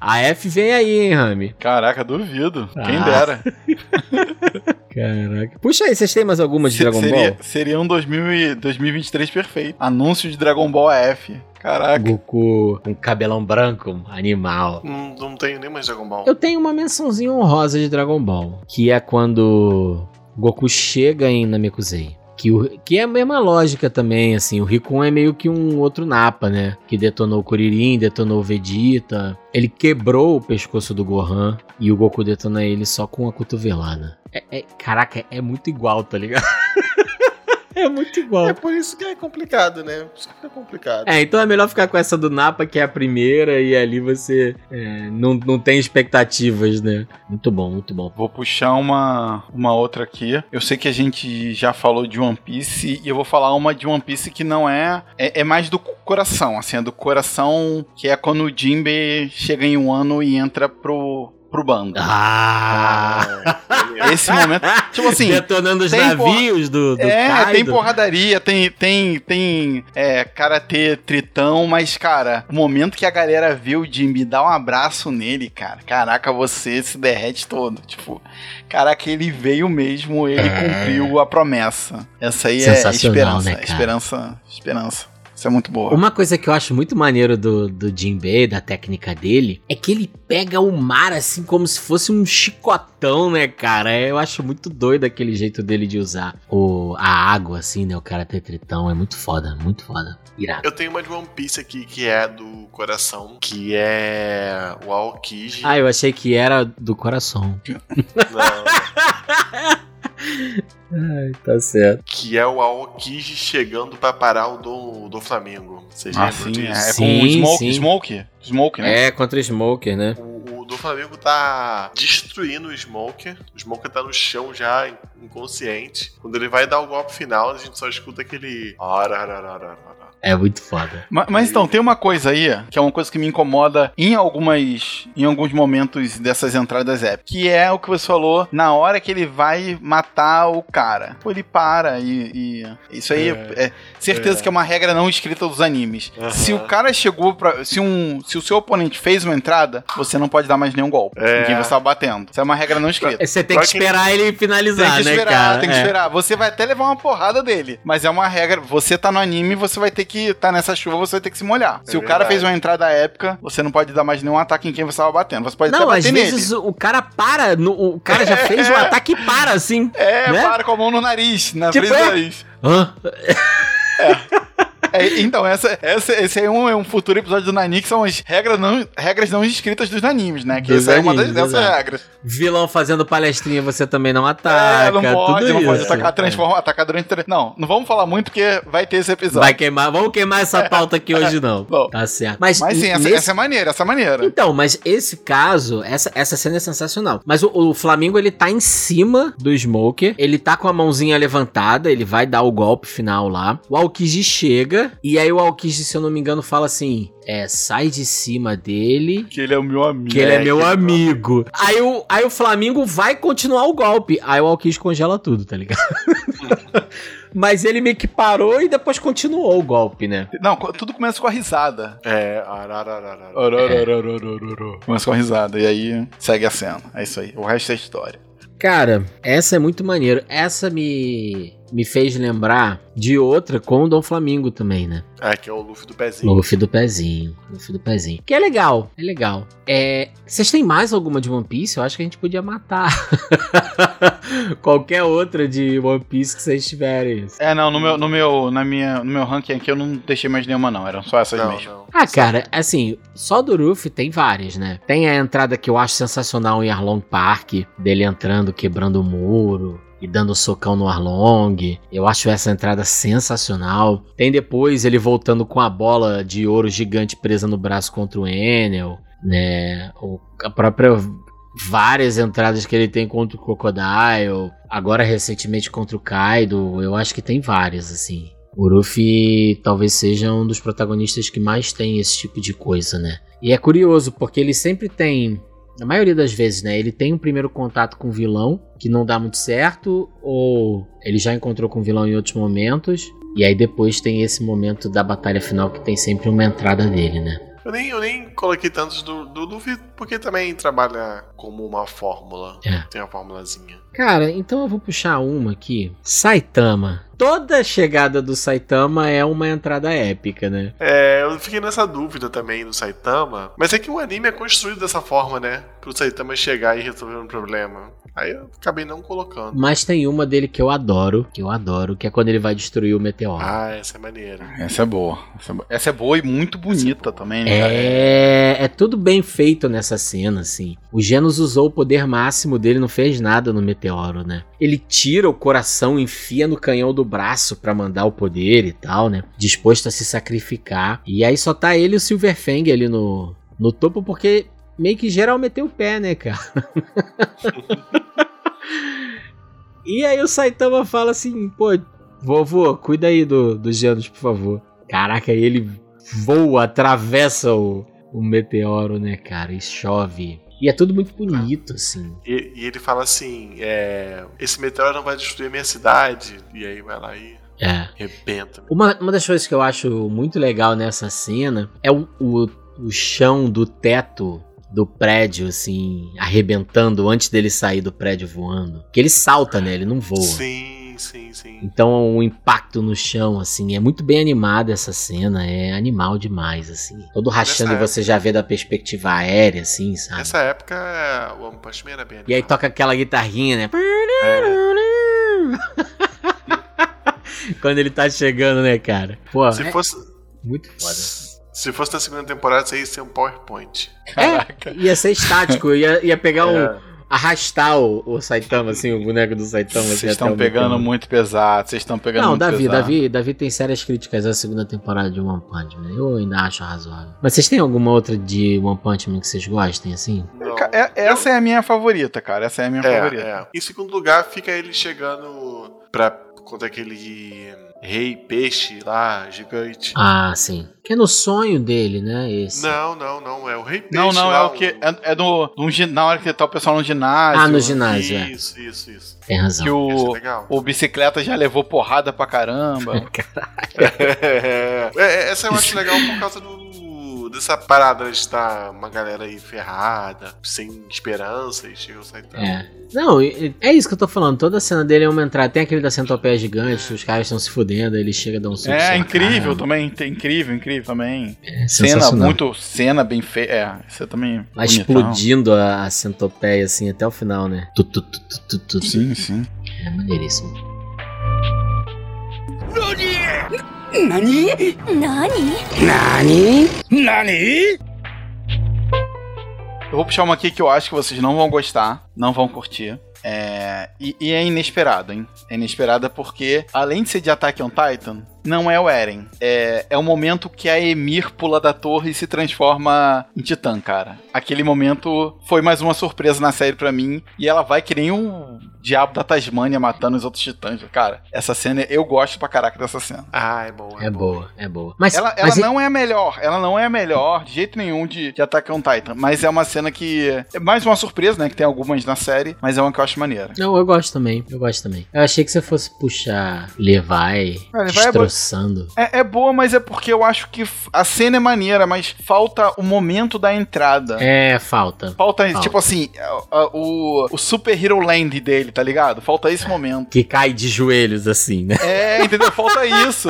A F vem aí, hein, Rami? Caraca, duvido. Quem Ah. dera. Caraca. Puxa aí, vocês têm mais alguma de Se- Dragon seria, Ball? Seria um 2000 e- 2023 perfeito. Anúncio de Dragon Ball F. Caraca. Goku com cabelão branco, animal. Não, não tenho nem mais Dragon Ball. Eu tenho uma mençãozinha honrosa de Dragon Ball, que é quando Goku chega em Namekusei. Que, o, que é a mesma lógica também, assim. O Rikun é meio que um outro Napa, né? Que detonou o Kuririn, detonou o Vegeta. Ele quebrou o pescoço do Gohan e o Goku detona ele só com a cotovelada. É, é- caraca, é muito igual, tá ligado? é muito igual. É por isso que é complicado, né? Por isso que é complicado. É, então é melhor ficar com essa do Napa, que é a primeira, e ali você é, não, não tem expectativas, né? Muito bom, muito bom. Vou puxar uma, uma outra aqui. Eu sei que a gente já falou de One Piece e eu vou falar uma de One Piece que não é. É, é mais do coração, assim, é do coração que é quando o Jinbe chega em um ano e entra pro, pro bando. Ah! Esse momento. Tipo assim. Detonando os navios do, do É, Kaido. tem porradaria, tem, tem, tem é, karatê tritão, mas, cara, o momento que a galera vê o Jimmy dar um abraço nele, cara, caraca, você se derrete todo. Tipo, caraca, ele veio mesmo, ele cumpriu a promessa. Essa aí é esperança, né, esperança, esperança. Isso é muito boa. Uma coisa que eu acho muito maneiro do, do Jinbei, da técnica dele, é que ele pega o mar assim como se fosse um chicotão, né, cara? Eu acho muito doido aquele jeito dele de usar o, a água, assim, né? O cara tetritão. É muito foda, muito foda. Irado. Eu tenho uma de One Piece aqui que é do coração, que é o Aokiji. Ah, eu achei que era do coração. Não, Ai, tá certo. que é o Aokiji chegando pra parar o do, do Flamengo. Vocês Ah, lembram sim, é, disso? é Sim, com o Smoke, sim. Smoke, Smoke, né? É, contra Smoker, né? O, o do Flamengo tá destruindo o Smoker. O Smoker tá no chão já, inconsciente. Quando ele vai dar o golpe final, a gente só escuta aquele. É muito foda. Ma- Mas, então, tem uma coisa aí, que é uma coisa que me incomoda em algumas em alguns momentos dessas entradas épicas, que é o que você falou, na hora que ele vai matar o cara. Pô, ele para e... e- isso aí é, é certeza É. que é uma regra não escrita dos animes. Aham. Se o cara chegou pra... Se, um, se o seu oponente fez uma entrada, você não pode dar mais nenhum golpe É. em quem você tá batendo. Isso é uma regra não escrita. Você tem que esperar ele finalizar, Tem que né, esperar, cara? tem que É. esperar. Você vai até levar uma porrada dele. Mas é uma regra. Você tá no anime, você vai ter que. Tá nessa chuva, você vai ter que se molhar. Se o cara verdade. fez uma entrada épica, você não pode dar mais nenhum ataque em quem você tava batendo. Você pode Não, até às vezes nele. o o cara para, no- o cara já fez o ataque e para, assim. É, né? para com a mão no nariz, na Tipo, frente do é. nariz. Hã? É, então, essa, essa, esse é um, é um futuro episódio do Nani que são as regras não, regras não escritas dos animes, né? Que essa é uma das, dessas exato. regras. Vilão fazendo palestrinha, você também não É, ataca. não pode, tudo não pode isso. atacar, transforma, atacar durante. Não, não vamos falar muito porque vai ter esse episódio. Vai queimar, vamos queimar essa pauta aqui hoje não. Bom. Tá certo. Mas, Mas sim, essa, nesse- essa é maneira, essa é maneira. Então, mas esse caso, essa, essa cena é sensacional. Mas o, o Flamengo, ele tá em cima do Smoker, ele tá com a mãozinha levantada, ele vai dar o golpe final lá. O Aokiji chega, e aí o Aokiji, se eu não me engano, fala assim: é, sai de cima dele. Que ele é o meu amigo. Que ele é, meu que- amigo. Aí o, aí o Flamengo vai continuar o golpe. Aí o Aokiji congela tudo, tá ligado? Mas ele meio que parou e depois continuou o golpe, né? Não, tudo começa com a risada. É. Começa com a risada. E aí segue a cena. É isso aí. O resto é história. Cara, essa é muito maneiro. Essa me, me fez lembrar de outra com o Dom Flamingo também, né? É, que é o Luffy do pezinho. Luffy do pezinho. Luffy do pezinho. Que é legal, é legal. É, vocês têm mais alguma de One Piece? Eu acho que a gente podia matar. Qualquer outra de One Piece que vocês tiverem. É, não, no meu, no meu, na minha, no meu ranking aqui eu não deixei mais nenhuma, não. Eram só essas Não, mesmo. não. Ah, cara, assim, só do Ruffy tem várias, né? Tem a entrada que eu acho sensacional em Arlong Park, dele entrando, quebrando o muro e dando socão no Arlong. Eu acho essa entrada sensacional. Tem depois ele voltando com a bola de ouro gigante presa no braço contra o Enel, né? O, a própria várias entradas que ele tem contra o Crocodile, agora recentemente contra o Kaido, eu acho que tem várias assim. O Ruffy talvez seja um dos protagonistas que mais tem esse tipo de coisa, né? E é curioso, porque ele sempre tem, na maioria das vezes, né? Ele tem um primeiro contato com o vilão, que não dá muito certo, ou ele já encontrou com o vilão em outros momentos, e aí depois tem esse momento da batalha final que tem sempre uma entrada dele, né? Eu nem, eu nem coloquei tantos do, do Luffy, porque também trabalha como uma fórmula. É. Tem uma formulazinha. Cara, então eu vou puxar uma aqui. Saitama. Toda chegada do Saitama é uma entrada épica, né? É, eu fiquei nessa dúvida também do Saitama. Mas é que o anime é construído dessa forma, né? Pro Saitama chegar e resolver um problema. Aí eu acabei não colocando. Mas tem uma dele que eu adoro, que eu adoro, que é quando ele vai destruir o meteoro. Ah, essa é maneira. Essa é boa. Essa é Essa é boa e muito bonita também, né? É, é tudo bem feito nessa cena, assim. O Genos usou o poder máximo dele, não fez nada no meteoro, né? Ele tira o coração, enfia no canhão do braço pra mandar o poder e tal, né? Disposto a se sacrificar. E aí só tá ele e o Silverfang ali no, no topo, porque meio que geral meteu o pé, né, cara? e aí o Saitama fala assim, pô, vovô, cuida aí do, dos Genos, por favor. Caraca, ele voa, atravessa o, o meteoro, né, cara? E chove. E é tudo muito bonito, assim. E, e ele fala assim: é, esse meteoro não vai destruir a minha cidade. E aí vai lá e É. rebenta. Uma, uma das coisas que eu acho muito legal nessa cena é o, o, o chão do teto do prédio, assim, arrebentando antes dele sair do prédio voando. Que ele salta, né? Ele não voa. Sim, sim, sim. Então o impacto no chão, assim, é muito bem animada essa cena, é animal demais, assim. Todo rachando Nessa você já vê da perspectiva aérea, assim, sabe? Nessa época, é, o One Punch Man era bem E aí animado. toca aquela guitarrinha, né? Quando ele tá chegando, né, cara? Pô, Se é fosse. muito foda. Se fosse na segunda temporada, isso ia ser um PowerPoint. É, ia ser estático, ia, ia pegar um. É. arrastar o, o Saitama, assim, o boneco do Saitama. assim, Vocês até estão pegando muito pesado, vocês estão pegando Não, muito Davi, pesado. Davi, Davi tem sérias críticas à segunda temporada de One Punch Man. Eu ainda acho razoável. Mas vocês têm alguma outra de One Punch Man que vocês gostem, assim? É- essa é a minha favorita, cara. Essa é a minha favorita. É, é. Em segundo lugar, fica ele chegando pra contra aquele rei peixe lá, gigante. Ah, sim. Que é no sonho dele, né? Esse. Não, não, não. É o rei peixe. Não, não, é lá, o que. É, é do, num gi- na hora que tá o pessoal no ginásio. Ah, no ginásio, é. Isso, isso, isso. Tem razão. Que Esse é o, o bicicleta já levou porrada pra caramba. É, é, essa eu acho legal por causa do. Dessa parada de estar uma galera aí ferrada, sem esperança, e chega o Saitama. É. Não, e- é isso que eu tô falando. Toda a cena dele é uma entrada. Tem aquele da centopeia gigante, os caras estão se fudendo, aí ele chega a dar um susto. é incrível cara. também. tem- Incrível, incrível também. É Cena muito. Cena bem feia. É, isso também. Vai explodindo a, a centopeia, assim, até o final, né? Tu, tu, tu, tu, tu, tu. Sim, sim. É maneiríssimo. Eu vou puxar uma aqui que eu acho que vocês não vão gostar, não vão curtir. É, e, e é inesperado, hein? É inesperada porque, além de ser de Attack on Titan, não é o Eren. É, é o momento que a Emir pula da torre e se transforma em Titã, cara. Aquele momento foi mais uma surpresa na série pra mim. E ela vai que nem um diabo da Tasmânia matando os outros titãs. Cara, essa cena, eu gosto pra caraca dessa cena. Ah, é boa. É boa, é boa. Mas Ela, ela mas não é a melhor, ela não é a melhor de jeito nenhum de, de Attack on Titan, mas é uma cena que é mais uma surpresa, né, que tem algumas na série, mas é uma que eu acho maneira. Não, eu gosto também, eu gosto também. Eu achei que você fosse puxar Levi Ah, Levi é É, é boa, mas é porque eu acho que a cena é maneira, mas falta o momento da entrada. É, falta. Falta, Falta. tipo assim, a- a- o, o Super Hero Land dele, tá ligado? Falta esse momento. Que cai de joelhos assim, né? É, entendeu? Falta isso.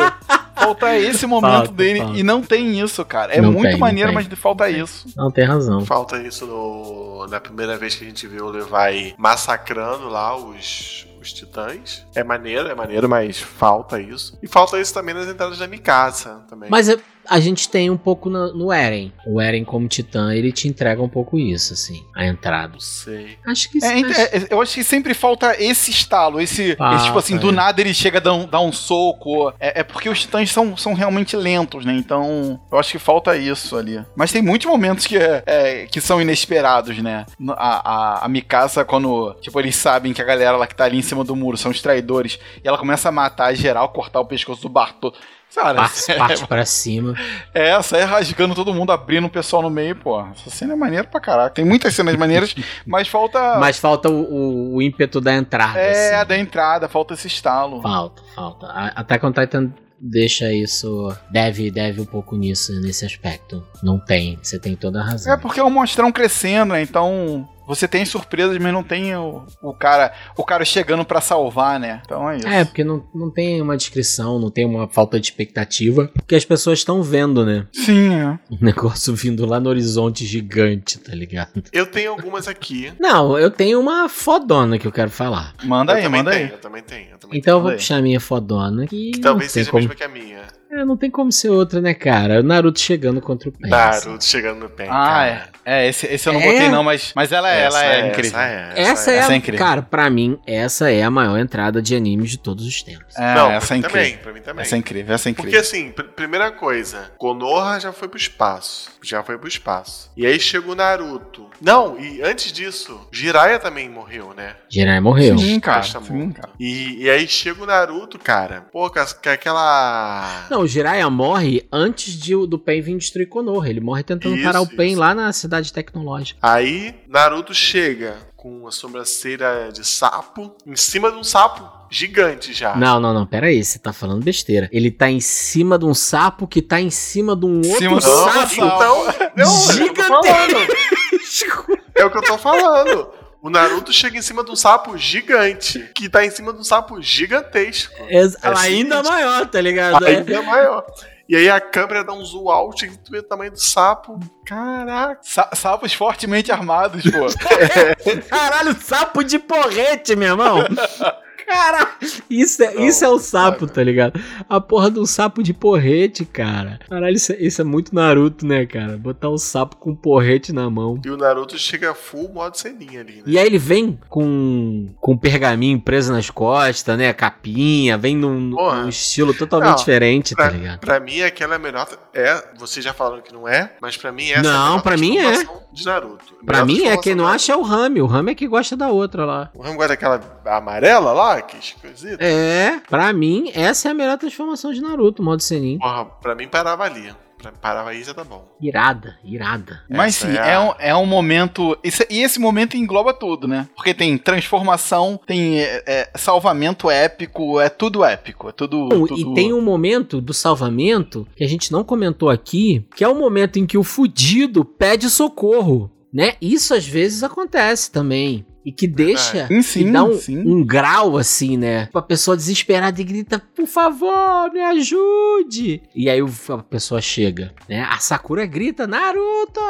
Falta esse momento Falta, dele. falta. E não tem isso, cara. É Não muito tem, maneiro, mas falta isso. Não, tem razão. Falta isso no, na primeira vez que a gente vê o Levi massacrando lá os, os titãs. É maneiro, é maneiro, mas falta isso. E falta isso também nas entradas da Mikasa também. Mas é- a gente tem um pouco no, no Eren. O Eren, como titã, ele te entrega um pouco isso, assim, a entrada. Sei. Acho que É, sim. ent- é, eu acho que sempre falta esse estalo, esse, Falta, esse, tipo assim, do é. nada ele chega a dar um, dar um soco. É, é porque os titãs são, são realmente lentos, né? Então, eu acho que falta isso ali. Mas tem muitos momentos que, é, é, que são inesperados, né? A, a, a Mikasa, quando, tipo, eles sabem que a galera lá que tá ali em cima do muro são os traidores, e ela começa a matar geral, cortar o pescoço do Bartô. Cara, Parte, parte pra cima. é, sai rasgando todo mundo, abrindo o pessoal no meio, pô. Essa cena é maneira pra caraca. Tem muitas cenas maneiras, mas falta. Mas falta o, o- ímpeto da entrada. É, assim. da entrada, falta esse estalo. Falta, falta. A- Attack on Titan deixa isso. Deve, deve um pouco nisso, nesse aspecto. Não tem, você tem toda a razão. É porque é um monstrão crescendo, né? Então você tem surpresas, mas não tem o, o cara o cara chegando pra salvar, né? Então é isso. É, porque não, não tem uma descrição, não tem uma falta de expectativa. Porque as pessoas estão vendo, né? Sim, é. Um negócio vindo lá no horizonte gigante, tá ligado? Eu tenho algumas aqui. Não, eu tenho uma fodona que eu quero falar. Manda eu aí, manda tenho, aí. eu também tenho. Eu também Então eu vou puxar a minha fodona. Que, tenho. não Talvez seja a como, mesma que a minha. É, não tem como ser outra, né, cara? O Naruto chegando contra o Pain. Naruto chegando no Pen. Ah, cara. é. É, esse, esse eu não É? botei não, mas, mas ela, é- ela Essa é, incrível. Essa é, Essa é, essa a, é incrível. cara, pra mim, essa é a maior entrada de animes de todos os tempos. É, Não, essa pra é mim incrível. também, pra mim também. Essa é incrível, essa é Porque incrível. assim, pr- primeira coisa, Konoha já foi pro espaço. Já foi pro espaço. E aí chega o Naruto. Não, e antes disso, Jiraiya também morreu, né? Jirai morreu. Sim, cara. Sim, cara. E, e aí chega o Naruto, cara. Pô, com aquela. Não, o Jiraiya morre antes de, o- do Pain vir destruir Konoha. Ele morre tentando Isso, parar o Pain isso. lá na cidade tecnológica. Aí Naruto chega com a sobrancelha de sapo em cima de um sapo gigante já. Não, não, não, pera aí, você tá falando besteira. Ele tá em cima de um sapo que tá em cima de um outro sapo. então. Não, é o que eu tô falando. É o que eu tô falando. O Naruto chega em cima de um sapo gigante, que tá em cima de um sapo gigantesco. É ainda sinistro. maior, tá ligado? É. Ainda maior. E aí a câmera dá um zoom out e tu vê o tamanho do sapo. Caraca. Sa- sapos fortemente armados, pô. Caralho, sapo de porrete, meu irmão. Cara, isso é, Não, isso é o sapo, tá ligado? A porra do sapo de porrete, cara. Caralho, isso é, isso é muito Naruto, né, cara? Botar o sapo com porrete na mão. E o Naruto chega full modo ceninha ali, né? E aí ele vem com, com pergaminho preso nas costas, né? Capinha, vem num, num estilo totalmente Não, diferente, tá Pra, ligado? pra mim, aquela é a melhor. É, vocês já falaram que não é, mas pra mim essa é a Não, pra mim é. De Naruto. Pra mim é, quem não acha é o Rami. O Rami é que gosta da outra lá. O Ram gosta daquela amarela lá, que esquisita. É, pra mim, essa é a melhor transformação de Naruto, modo Senin. Porra, pra mim parava ali. Parava aí já tá bom. Irada, irada. Mas Essa sim, é é, a- um, é um momento. esse- e esse momento engloba tudo, né? Porque tem transformação, tem é, é, salvamento épico, é tudo épico. É tudo. Bom, tudo- E tem um momento do salvamento que a gente não comentou aqui, que é o momento em que o fudido pede socorro, né? Isso às vezes acontece também. E que deixa, Sim, sim, que dá um, sim. um grau assim, né? A pessoa desesperada e grita, por favor, me ajude! E aí a pessoa chega, né? A Sakura grita, Naruto!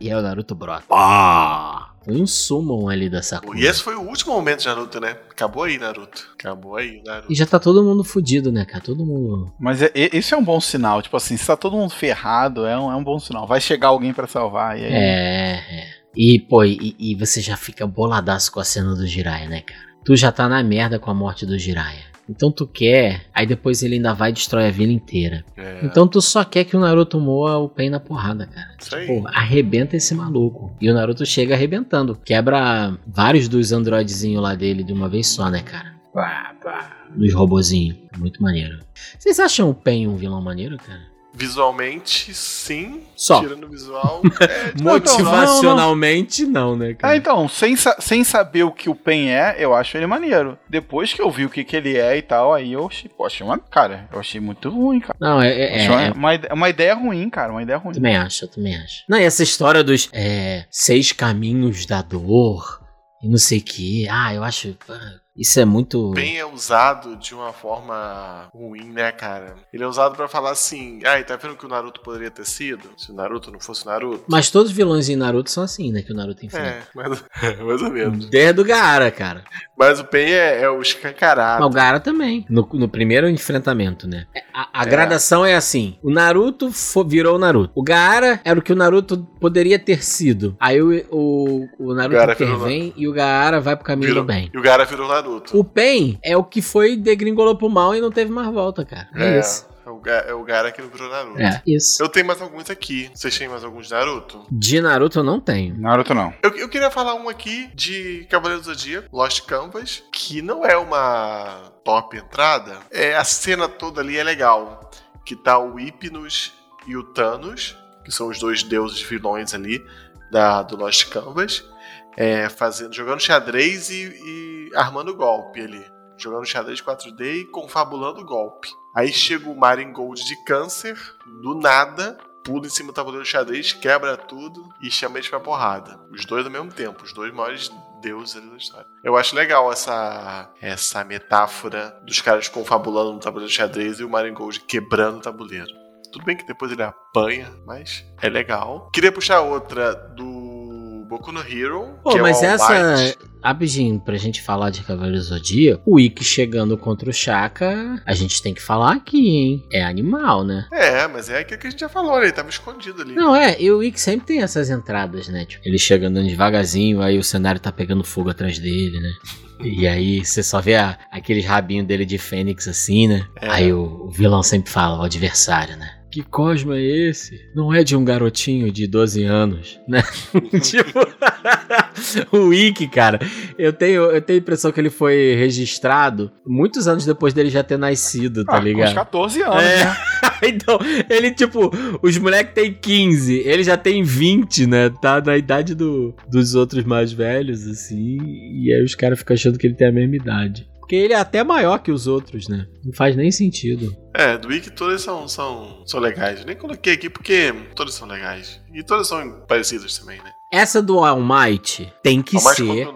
E aí o Naruto brota. Ah! Foi um summon ali da Sakura. E esse foi o último momento de Naruto, né? Acabou aí, Naruto. Acabou aí, Naruto. E já tá todo mundo fudido, né, cara? Todo mundo. Mas é, é- esse é um bom sinal. Tipo assim, se tá todo mundo ferrado, é um, é um bom sinal. Vai chegar alguém pra salvar. E aí, É, é. E, pô, e, e você já fica boladaço com a cena do Jiraiya, né, cara? Tu já tá na merda com a morte do Jiraiya. Então tu quer, aí depois ele ainda vai e destrói a vila inteira. É, Então tu só quer que o Naruto moa o Pain na porrada, cara. isso aí. Pô, arrebenta esse maluco. E o Naruto chega arrebentando. Quebra vários dos androidezinhos lá dele de uma vez só, né, cara? Pá, pá. Dos robozinhos. Muito maneiro. Vocês acham o Pain um vilão maneiro, cara? Visualmente, sim. Só. Tirando o visual. é, Não, Motivacionalmente, não, né, Ah, então, sem, sa- sem saber o que o Pen é, eu acho ele maneiro. Depois que eu vi o que, que ele é e tal, aí eu achei, pô, achei uma. Cara, eu achei muito ruim, cara. Não, é. é, uma, é- uma, uma ideia ruim, cara. Uma ideia ruim. Também acho, eu também acho. Não, e essa história dos é, seis caminhos da dor e não sei o que. Ah, eu acho. Isso é muito. bem é usado de uma forma ruim, né, cara? Ele é usado pra falar assim, ai, tá vendo que o Naruto poderia ter sido? Se o Naruto não fosse o Naruto? Mas todos os vilões em Naruto são assim, né? Que o Naruto enfrenta. É, mais, mais ou menos. Desde o Gaara, cara. Mas o Pen é, é o Mas escancarado. o Gaara também. No, no primeiro enfrentamento, né? A, a É. gradação é assim: o Naruto fo- virou o Naruto. O Gaara era o que o Naruto poderia ter sido. Aí o, o, o Naruto Gaara virou intervém e o Gaara vai pro caminho Virou- do bem. E o Gara virou Naruto. O Pen é o que foi degringolou pro mal e não teve mais volta, cara. É, isso. É o, Ga- é o Gara que não virou Naruto. É, isso. Eu tenho mais alguns aqui. Vocês têm mais alguns de Naruto? De Naruto eu não tenho. Naruto não. Eu, eu queria falar um aqui de Cavaleiro do Zodíaco, Lost Canvas, que não é uma top entrada. É, a cena toda ali é legal. Que tá o Hypnos e o Thanos, que são os dois deuses vilões ali da, do Lost Canvas, é, fazendo, jogando xadrez e, e armando golpe ali. Jogando xadrez 4D e confabulando o golpe. Aí chega o Marin Gold de câncer, do nada, pula em cima do tabuleiro de xadrez, quebra tudo e chama eles pra porrada. Os dois ao mesmo tempo, os dois maiores deuses da história. Eu acho legal essa, essa metáfora dos caras confabulando no tabuleiro de xadrez e o Marin Gold quebrando o tabuleiro. Tudo bem que depois ele apanha, mas é legal. Queria puxar outra do Boku no Hero. Pô, é mas All essa. Might. Pra gente falar de Cavaleiro Zodíaco, o Ikki chegando contra o Shaka, a gente tem que falar aqui, hein? É animal, né? É, mas é aquilo que a gente já falou, né? Ele tava escondido ali. Não, é, e o Ikki sempre tem essas entradas, né? Tipo, ele chega andando devagarzinho, aí o cenário tá pegando fogo atrás dele, né? E aí você só vê a- aqueles rabinhos dele de fênix assim, né? É. Aí o, o vilão sempre fala, o adversário, né? Que Cosmo é esse? Não é de um garotinho de 12 anos, né? tipo, o Ikki, cara, eu tenho, eu tenho a impressão que ele foi registrado muitos anos depois dele já ter nascido, tá Ah, com uns ligado? 14 anos, É. né? então, ele, tipo, os moleques tem 15, ele já tem 20, né? Tá na idade do, dos outros mais velhos, assim. E aí os caras ficam achando que ele tem a mesma idade. Porque ele é até maior que os outros, né? Não faz nem sentido. É, do Wiki todas são, são, são legais. Nem coloquei aqui porque todas são legais. E todas são parecidas também, né? Essa do All Might tem que Ao mais ser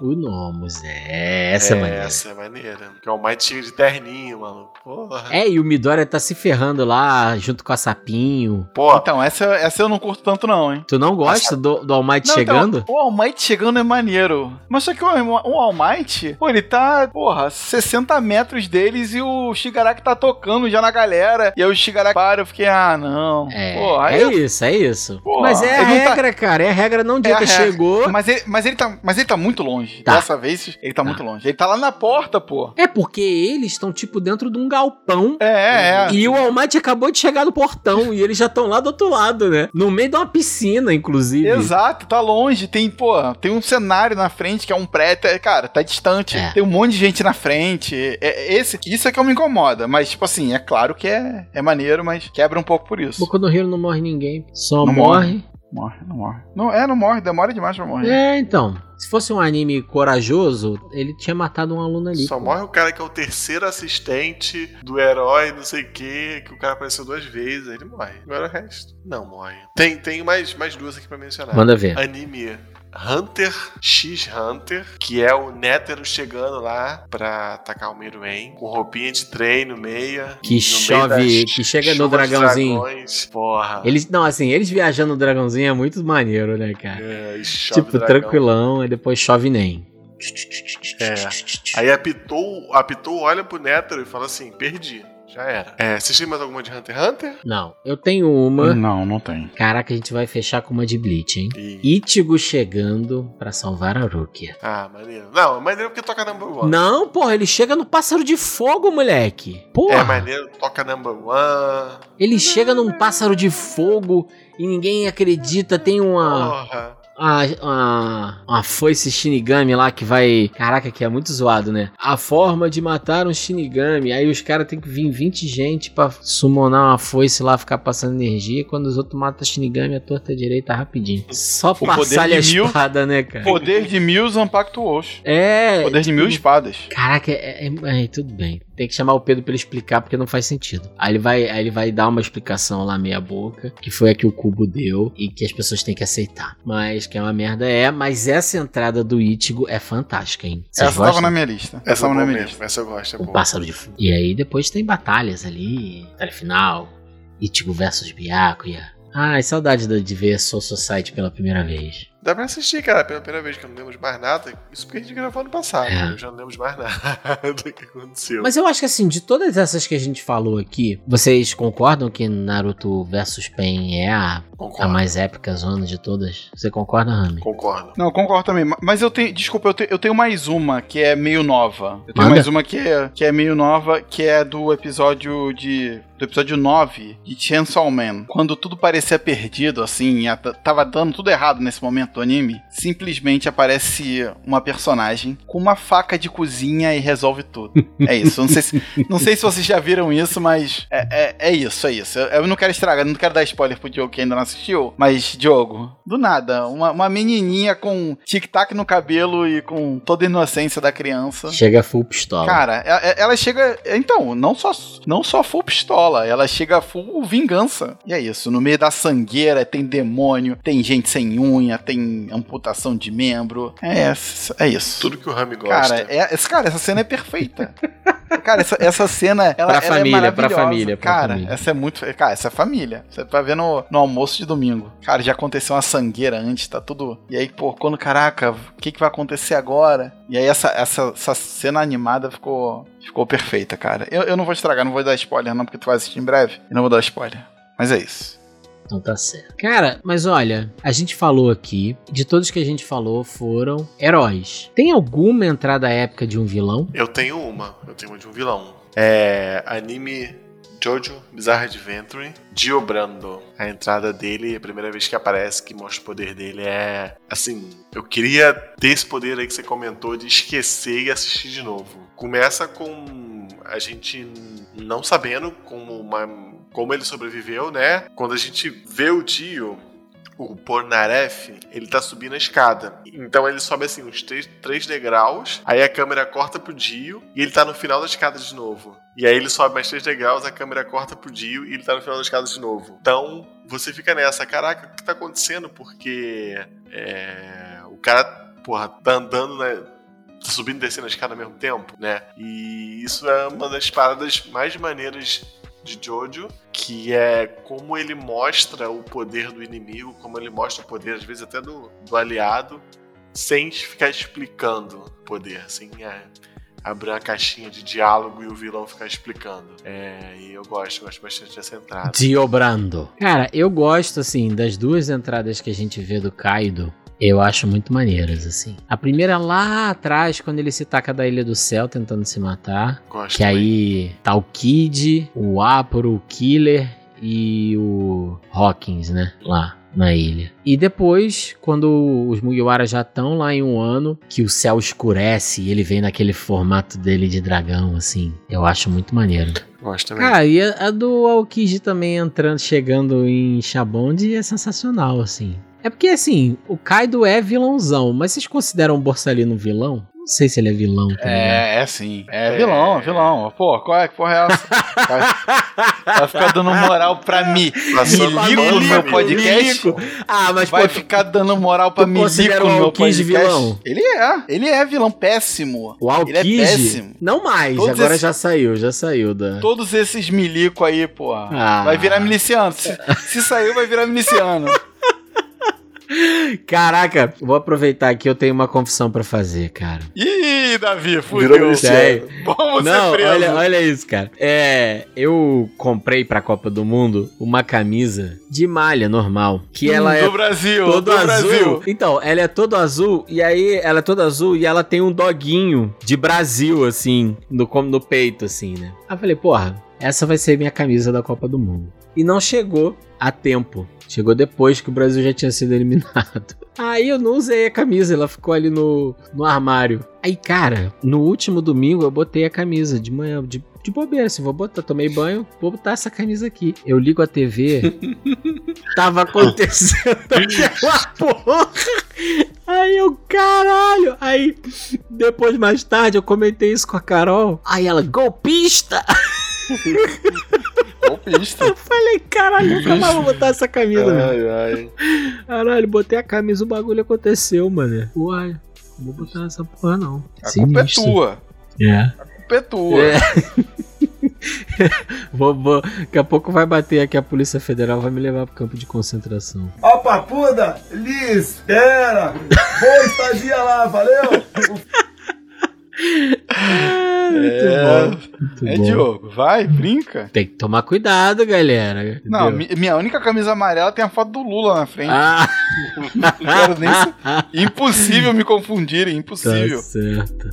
o o Nomus. É, essa é, maneira. Essa é maneira. Porque o Almighty chega de terninho, mano. Porra. É, e o Midoriya tá se ferrando lá junto com a Sapinho. Pô, Então, essa, essa eu não curto tanto, não, hein? Tu não gosta do, do All Might Não, chegando? Então, o All Might chegando é maneiro. Mas só que o, o All Might, pô, ele tá, porra, 60 metros deles e o Shigaraki tá tocando já na galera. E aí o Shigaraki para, eu fiquei, ah, não. É, Porra, é eu- isso, é isso. Porra, Mas é a tá- regra, cara. É a regra, não É a adianta. regra. Chegou. Mas ele, mas, ele tá, mas ele tá muito longe. Tá. Dessa vez, ele tá, muito longe. Ele tá lá na porta, pô. É porque eles estão, tipo, dentro de um galpão. É, é, é. E o All Might acabou de chegar no portão e eles já estão lá do outro lado, né? No meio de uma piscina, inclusive. Exato, tá longe. Tem, pô, tem um cenário na frente que é um prédio. é, Cara, tá distante. É. Tem um monte de gente na frente. É, esse, isso é que eu me incomoda. Mas, tipo assim, é claro que é, é maneiro, mas quebra um pouco por isso. Boku no Hero não morre ninguém. Só Não morre. Morre, não morre. Não, é, não morre, demora demais pra morrer. É, então. Se fosse um anime corajoso, ele tinha matado um aluno ali. só pô. morre o cara que é o terceiro assistente do herói, não sei o que, que o cara apareceu duas vezes, aí ele morre. Agora o resto, não morre. Tem, tem mais, mais duas aqui pra mencionar. Manda ver. Anime Hunter X Hunter, que é o Nétero chegando lá pra atacar o Meruem, com roupinha de treino, meia. Que chove- das que chega no dragãozinho. dragões. Porra. Eles, não, assim, eles viajando no dragãozinho é muito maneiro, né, cara? É, chove tipo, dragão. tranquilão, e depois chove nem. É. Aí apitou, apitou, olha pro Nétero e fala assim: perdi. Já era. É, vocês têm mais alguma de Hunter x Hunter? Não, eu tenho uma. Não, não tem. Caraca, a gente vai fechar com uma de Bleach, hein? E... Ichigo chegando pra salvar a Rukia. Ah, maneiro. Não, maneiro porque toca number one. Não, porra, ele chega no pássaro de fogo, moleque. Porra, É maneiro, toca number one. ele chega num pássaro de fogo e ninguém acredita. Tem uma, Porra. Uma, uma, uma foice Shinigami lá que vai. Caraca, que é muito zoado, né? A forma de matar um Shinigami. Aí os caras tem que vir 20 gente pra summonar uma foice lá, ficar passando energia. Quando os outros matam Shinigami, a torta direita rapidinho. Só poder passar-lhe a de mil- espada, né, cara? Poder de mil Zampactuous. É. Poder de mil espadas. Caraca, é, é- é, tudo bem. Tem que chamar o Pedro pra ele explicar porque não faz sentido. Aí ele vai, aí ele vai dar uma explicação lá meia boca, que foi a que o Cubo deu e que as pessoas têm que aceitar. Mas que é uma merda é, mas essa entrada do Ichigo é fantástica, hein? Vocês Essa tava gostam? na minha lista. Essa é tava na minha lista. Essa eu gosto, é O boa. pássaro de fogo. E aí depois tem batalhas ali, batalha final, Ichigo versus Byakuya. Ai, saudade de de ver Soul Society pela primeira vez. Dá pra assistir, cara, pela primeira vez que eu não lembro de mais nada. Isso porque a gente gravou ano passado. É. né? Eu já não lembro de mais nada do que aconteceu. Mas eu acho que assim, de todas essas que a gente falou aqui, vocês concordam que Naruto versus Pain é a, a mais épica zona de todas? Você concorda, Rami? Concordo. Não, eu concordo também. ma- Mas eu tenho. Desculpa, eu, te- eu tenho mais uma que é meio nova. Eu tenho Manda. mais uma que é, que é meio nova, que é do episódio de. Do episódio 9 de Chainsaw Man. Quando tudo parecia perdido, assim, tava dando tudo errado nesse momento do anime. Simplesmente aparece uma personagem com uma faca de cozinha e resolve tudo. É isso. Não sei se, não sei se vocês já viram isso, mas é, é, é isso, é isso. Eu, eu não quero estragar, não quero dar spoiler pro Diogo que ainda não assistiu. Mas, Diogo, do nada, uma, uma menininha com tic-tac no cabelo e com toda a inocência da criança. Chega full pistola. Cara, e- e- ela chega. Então, não só, não só full pistola, ela chega full vingança. E é isso. No meio da sangueira tem demônio, tem gente sem unha, tem amputação de membro. É, é isso. Tudo que o Rami gosta. Cara, é, cara, essa cena é perfeita. cara, essa, essa cena, ela, Pra ela família, é pra família, pra cara, família. essa é muito. Cara, essa é família. Você vai ver no, no almoço de domingo. Cara, já aconteceu uma sangueira antes, tá tudo. E aí, pô, quando, caraca, o que, que vai acontecer agora? E aí, essa, essa, essa cena animada ficou, ficou perfeita, cara. Eu, eu não vou estragar, não vou dar spoiler, não, porque tu vai assistir em breve. E não vou dar spoiler. Mas é isso. Então tá certo. Cara, mas olha, a gente falou aqui, de todos que a gente falou foram heróis. Tem alguma entrada épica de um vilão? Eu tenho uma. Eu tenho uma de um vilão. É. Anime Jojo Bizarre Adventure Dio Brando. A entrada dele, a primeira vez que aparece, que mostra o poder dele, é. Assim, eu queria ter esse poder aí que você comentou de esquecer e assistir de novo. Começa com a gente não sabendo como, uma, como ele sobreviveu, né? Quando a gente vê o Dio, o Pornaref, ele tá subindo a escada. Então ele sobe assim uns três, três degraus, aí a câmera corta pro Dio e ele tá no final da escada de novo. E aí ele sobe mais três degraus, a câmera corta pro Dio e ele tá no final da escada de novo. Então você fica nessa, caraca, o que tá acontecendo? Porque é, o cara, porra, tá andando, né? Tá subindo e descendo a escada ao mesmo tempo, né? E isso é uma das paradas mais maneiras de Jojo, que é como ele mostra o poder do inimigo, como ele mostra o poder, às vezes, até do, do aliado, sem ficar explicando o poder, sem é, abrir uma caixinha de diálogo e o vilão ficar explicando. É, e eu gosto, gosto bastante dessa entrada. Diobrando. Cara, eu gosto, assim, das duas entradas que a gente vê do Kaido. Eu acho muito maneiras, assim. A primeira lá atrás, quando ele se taca da Ilha do Céu tentando se matar. Gosto Que também. aí tá o Kid, o Aporo, o Killer e o Hawkins, né? Lá na ilha. E depois, quando os Mugiwara já estão lá em um ano, que o céu escurece e ele vem naquele formato dele de dragão, assim. Eu acho muito maneiro. Gosto também. Cara, e a, a do Aokiji também entrando, chegando em Shabond é sensacional, assim. É porque, assim, o Kaido é vilãozão, mas vocês consideram o Borsalino vilão? Não sei se ele é vilão. Tá ligado? É, é sim. É vilão, é vilão. Pô, qual é que porra é essa? Vai, vai ficar dando moral pra mim. Milico no meu podcast? Milico. Ah, mas Vai pô, ficar dando moral pra Milico no meu podcast? vilão? Ele é. Ele é vilão péssimo. o Ele é péssimo. não mais, Todos agora esses- já saiu, já saiu da... Todos esses milico aí, pô. Ah. Vai virar miliciano. Se, se saiu, vai virar miliciano. Caraca, vou aproveitar aqui, eu tenho uma confissão pra fazer, cara. Ih, Davi, fudeu. Vamos Não, ser olha, olha isso, cara. É, eu comprei pra Copa do Mundo uma camisa de malha normal, que ela do é Brasil, todo do azul. Brasil. Então, ela é todo azul e aí ela é toda azul e ela tem um doguinho de Brasil assim, no como no peito assim, né? Aí eu falei, porra, essa vai ser minha camisa da Copa do Mundo. E não chegou a tempo. Chegou depois que o Brasil já tinha sido eliminado. Aí eu não usei a camisa, ela ficou ali no, no armário. Aí, cara, no último domingo eu botei a camisa de manhã, de, de bobeira, assim, vou botar, tomei banho, vou botar essa camisa aqui. Eu ligo a TV, tava acontecendo aquela porra. Aí eu, caralho. Aí, depois, mais tarde, eu comentei isso com a Carol. Aí ela, golpista! Golpista. Eu falei, caralho, nunca mais vou botar essa camisa. Ai, ai. Caralho, botei a camisa, o bagulho aconteceu, mano. Uai, não vou botar essa porra, não. A culpa é Sinistro. tua. É. A culpa é tua. É. vou, vou, daqui a pouco vai bater aqui a Polícia Federal, vai me levar pro campo de concentração. Ó, papuda, Liz, espera. Boa estadia lá, valeu. Ah, muito É, bom. Muito É, bom. Diogo, vai, brinca. Tem que tomar cuidado, galera. Não, entendeu? minha única camisa amarela tem a foto do Lula na frente. Ah, Não quero nem Impossível me confundirem, tá impossível. certo.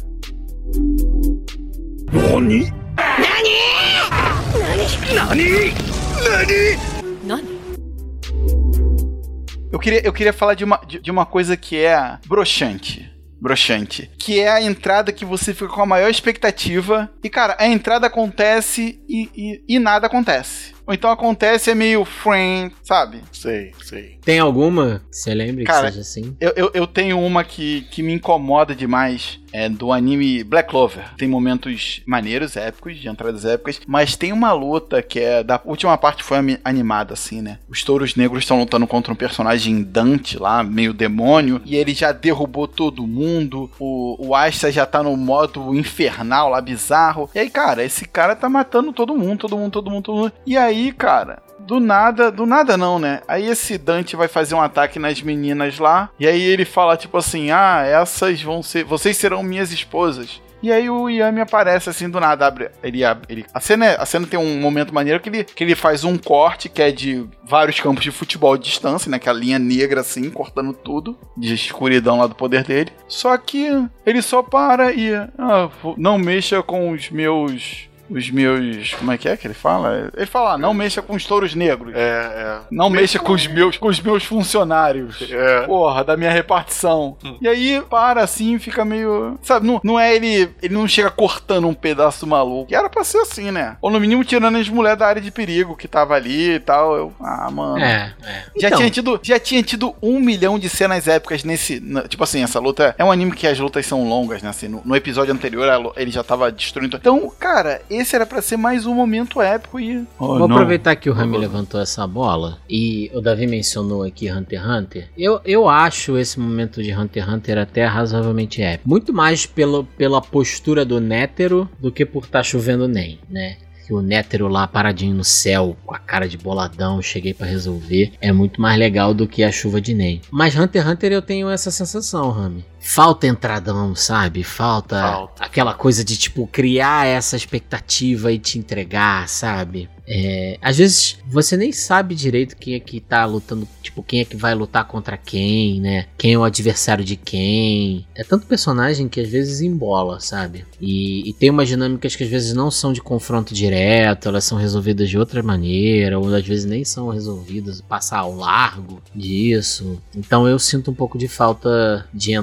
Eu queria, eu queria falar de uma, de, de uma coisa que é broxante. Broxante. Que é a entrada que você fica com a maior expectativa. E, cara, a entrada acontece e, e, e nada acontece. Ou então acontece é meio friend, sabe? Sei, sei. Tem alguma que você lembre Cara, que seja assim? Eu, eu, eu tenho uma que, que me incomoda demais. É do anime Black Clover. Tem momentos maneiros, épicos, de entradas épicas. Mas tem uma luta que é. Da última parte foi animada, assim, né? Os touros negros estão lutando contra um personagem Dante lá, meio demônio. E ele já derrubou todo mundo. O, o Asta já tá no modo infernal lá, bizarro. E aí, cara, esse cara tá matando todo mundo, todo mundo, todo mundo, todo mundo. E aí, cara, do nada, do nada não, né? Aí esse Dante vai fazer um ataque nas meninas lá, e aí ele fala tipo assim: "Ah, essas vão ser, vocês serão minhas esposas". E aí o Yami aparece assim do nada, abre, ele abre, ele, a cena, é- a cena tem um momento maneiro que ele, que ele faz um corte que é de vários campos de futebol de distância, né, aquela linha negra assim, cortando tudo de escuridão lá do poder dele. Só que ele só para e ah, não mexa com os meus os meus. Como é que é que ele fala? Ele fala, ah, não mexa com os touros negros. É, Não mexa com os meus, com os meus funcionários. é. É. Porra, da minha repartição. Hum. E aí, para assim, fica meio. Sabe, não, não é ele. Ele não chega cortando um pedaço maluco. E era pra ser assim, né? Ou no mínimo tirando as mulheres da área de perigo que tava ali e tal. Eu, ah, mano. É, é. Já, Então, tinha tido, já tinha tido um milhão de cenas épicas nesse. na- tipo assim, essa luta. É um anime que as lutas são longas, né? Assim, no, no episódio anterior ele já tava destruindo. Então, cara, esse era pra ser mais um momento épico e. Oh, Vou não. aproveitar que o Rami levantou essa bola e o Davi mencionou aqui Hunter x Hunter. Eu, eu acho esse momento de Hunter x Hunter até razoavelmente épico. Muito mais pelo, pela postura do Nétero do que por estar chovendo nem, né? Que o Nétero lá paradinho no céu, com a cara de boladão, cheguei pra resolver. É muito mais legal do que a chuva de nem. Mas Hunter x Hunter eu tenho essa sensação, Rami. Falta entradão, sabe? Falta, Falta. aquela coisa de tipo criar essa expectativa e te entregar, sabe? É, às vezes você nem sabe direito quem é que tá lutando, tipo, quem é que vai lutar contra quem, né? Quem é o adversário de quem. É tanto personagem que às vezes embola, sabe? E, e tem umas dinâmicas que às vezes não são de confronto direto, elas são resolvidas de outra maneira, ou às vezes nem são resolvidas, passar ao largo disso. Então eu sinto um pouco de falta de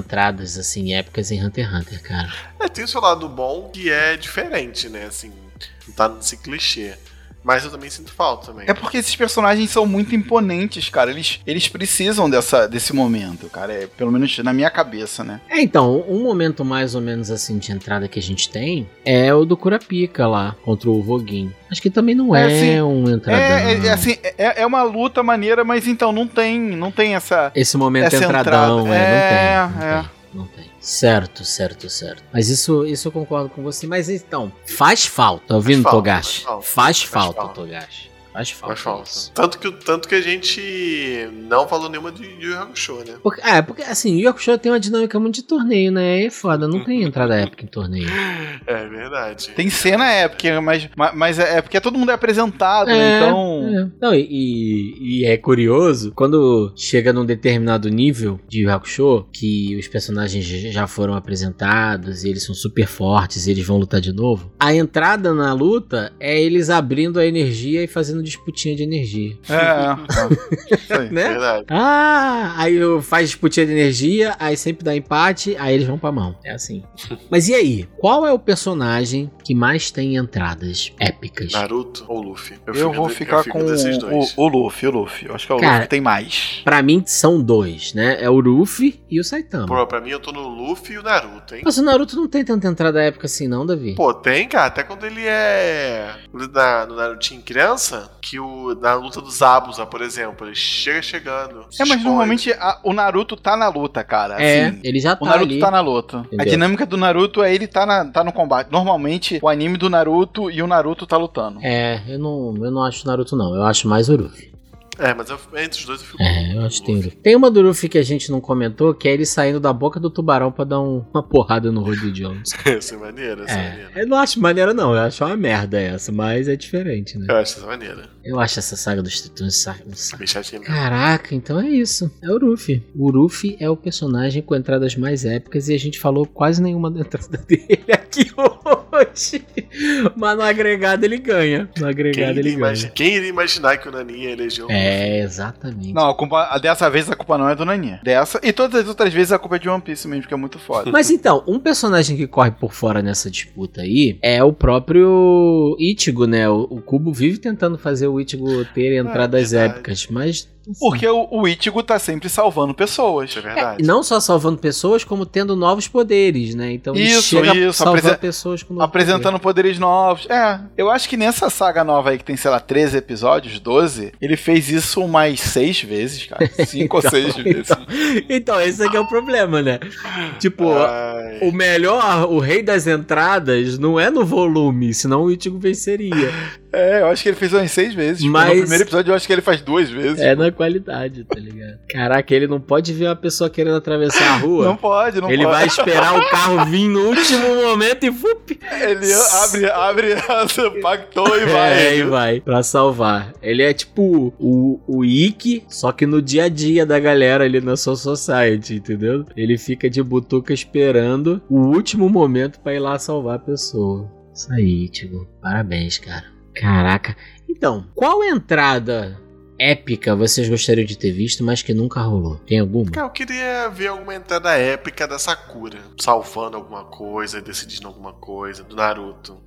assim, épicas em Hunter x Hunter, cara. É, tem o seu lado bom que é diferente, né? Assim, não tá nesse clichê. Mas eu também sinto falta também. É porque esses personagens são muito imponentes, cara. Eles, eles precisam dessa, desse momento, cara. É, pelo menos na minha cabeça, né? É, então, um momento mais ou menos assim de entrada que a gente tem é o do Kurapika lá, contra o Voguin. Acho que também não é, É, assim, um entradão. É, é, é assim, é, é uma luta maneira, mas então não tem, não tem essa. Esse momento essa entradão, entrada. é, É, não tem. Não é. tem. Não tem. Certo, certo, certo. Mas isso, isso eu concordo com você. Mas então, faz falta. Tá ouvindo, Togashi? faz falta, Faz faz falta, falta. Togashi. Falta. isso. Tanto que, tanto que a gente não falou nenhuma de Yu Hakusho, né? Porque, é, porque assim, o Yu Hakusho tem uma dinâmica muito de torneio, né? É foda, não tem entrada épica em torneio. É verdade. Tem cena épica, mas, mas, é, é porque todo mundo é apresentado, né? É, Então. é. Não, e, e- e é curioso, quando chega num determinado nível de Yu Hakusho, que os personagens já foram apresentados e eles são super fortes e eles vão lutar de novo, a entrada na luta é eles abrindo a energia e fazendo disputinha de energia. É, é. Né? Verdade. Ah, aí eu- faz disputinha de energia, aí sempre dá empate, aí eles vão pra mão. É assim. Mas e aí? Qual é o personagem que mais tem entradas épicas? Naruto ou Luffy? Eu, fico vou ficar fico com desses o, dois. o Luffy, o Luffy. Eu acho que é o Cara, Luffy que tem mais. Pra mim são dois, né? É o Luffy e o Saitama. Pô, pra mim eu tô no Luffy e o Naruto, hein? Mas o Naruto não tem tanta entrada épica assim, não, Davi? Pô, tem, cara, até quando ele é. Na, no Narutinho criança, que o, na luta dos Abusa, por exemplo, ele chega chegando. É, mas esconde. normalmente a- o Naruto tá na luta, cara. é, assim. ele já O tá Naruto ali. tá na luta. A dinâmica do Naruto é ele tá, na, tá no combate. Normalmente, o anime do Naruto e o Naruto tá lutando. É, eu não, eu não acho o Naruto, não. Eu acho mais o Luffy. É, mas eu, entre os dois eu fico. É, eu acho que tem Luffy. Luffy. Tem uma do Luffy que a gente não comentou, que é ele saindo da boca do tubarão pra dar um- uma porrada no Rodney Jones. Essa é maneira, essa é É, maneira. eu não acho maneira, não. Eu acho uma merda essa, mas é diferente, né? Eu acho essa maneira. Eu acho essa saga dos tritões sa- saco. Bem chatinho. Caraca, então é isso. É o Ruffy. O Ruffy é o personagem com entradas mais épicas e a gente falou quase nenhuma da entrada dele aqui hoje. Mas no agregado ele ganha. No Quem agregado iria, ele ganha. quem iria imaginar que o Naninha elegeu o É, exatamente. Não, a culpa, dessa vez a culpa não é do Naninha. Dessa. E todas as outras vezes a culpa é de One Piece mesmo, que é muito foda. Mas então, um personagem que corre por fora nessa disputa aí é o próprio Ichigo, né? O, o Kubo vive tentando fazer o Ichigo ter entradas verdade. épicas, mas. Porque o, o Ichigo tá sempre salvando pessoas. É É, verdade. e não só salvando pessoas, como tendo novos poderes, né? Então ele Isso, chega isso, salvando apresen- pessoas com novos Apresentando poderes novos. É, eu acho que nessa saga nova aí, que tem, sei lá, 13 episódios, 12, ele fez isso umas 6 vezes, cara. 5 ou 6 vezes. poderes. Então, esse aqui é o problema, né? Tipo, Ai, o melhor, o rei das entradas, não é no volume, senão o Ichigo venceria. É, eu acho que ele fez umas 6 vezes. Tipo, Mas- No primeiro episódio eu acho que ele faz duas vezes. É na qualidade, tá ligado? Caraca, ele não pode ver uma pessoa querendo atravessar a rua. Não pode, não ele pode. vai esperar o carro vir no último momento e fup. Ele abre, abre, pactou e vai. É, e vai. Pra salvar. Ele é tipo o, o Ikki, só que no dia a dia da galera ali na Soul Society, entendeu? Ele fica de butuca esperando o último momento pra ir lá salvar a pessoa. Isso aí, Tigo. Parabéns, cara. Caraca. Então, qual entrada épica vocês gostariam de ter visto, mas que nunca rolou? Tem alguma? Cara, eu queria ver alguma entrada épica da Sakura. Salvando alguma coisa, decidindo alguma coisa. Do Naruto.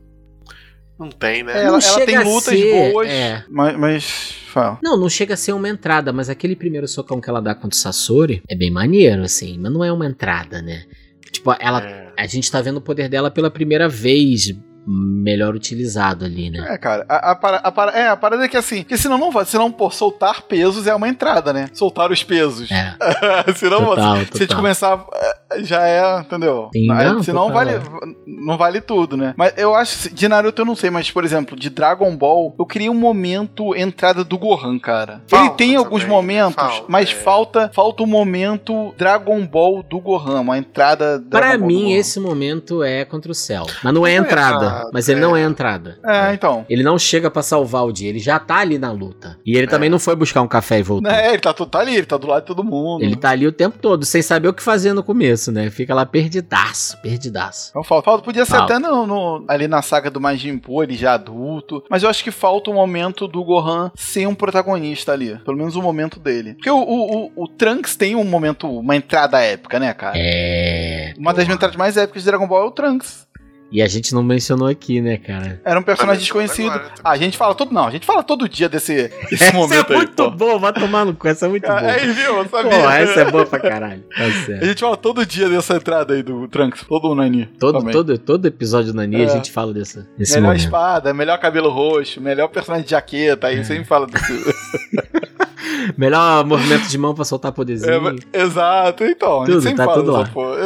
Não tem, né? É, ela, ela tem lutas ser, boas, é. mas, mas fala. Não, não chega a ser uma entrada, mas aquele primeiro socão que ela dá contra o Sasori é bem maneiro, assim, mas não é uma entrada, né? Tipo, ela. É. A gente tá vendo o poder dela pela primeira vez melhor utilizado ali, né? É, cara, a, a, para- a para- é, a parada é que assim, porque senão não vai, senão, pô, soltar pesos é uma entrada, né? Soltar os pesos. É, senão, total, se a gente total. começar, é, já é, entendeu? Sim, Aí, não, senão total. vale, não vale tudo, né? Mas eu acho, de Naruto eu não sei, mas, por exemplo, de Dragon Ball, eu queria um momento entrada do Gohan, cara. Falta Ele tem alguns também, né? momentos, Falta, mas é. falta, falta o momento Dragon Ball do Gohan, uma entrada Dragon Pra Ball do mim, esse momento é contra o céu. Mas não é Não é entrada. Entrada, mas ele não é é. entrada. É, então. Ele não chega pra salvar o dia, ele já tá ali na luta. E ele É. também não foi buscar um café e voltou. É, ele tá, tá ali, ele tá do lado de todo mundo. Ele tá ali o tempo todo, sem saber o que fazer no começo, né? Fica lá perdidaço, perdidaço. Então falta, falta podia ser Falta. até no, no- ali na saga do Majin Buu, ele já adulto. Mas eu acho que falta o momento do Gohan ser um protagonista ali. Pelo menos o momento dele. Porque o, o, o, o Trunks tem um momento, uma entrada épica, né, cara? É. Uma das entradas mais épicas de Dragon Ball é o Trunks. E a gente não mencionou aqui, né, cara? Era um personagem desconhecido. agora, Ah, a gente fala todo. Não, a gente fala todo dia desse, desse Essa momento é aí. muito pô. bom, vai tomar no cu, essa é muito boa. Aí, viu? Eu sabia. Pô, essa é boa pra caralho. Tá A certo. gente fala todo dia dessa entrada aí do Trunks, todo o Nani. Todo, também. todo, todo episódio do Nani a É. gente fala dessa, desse melhor momento. espada, melhor cabelo roxo, melhor personagem de jaqueta, É. aí sempre fala desse. Melhor movimento de mão pra soltar poderzinho. É, exato, então. a gente Tudo, sempre tá fala tudo dessa lá. porra.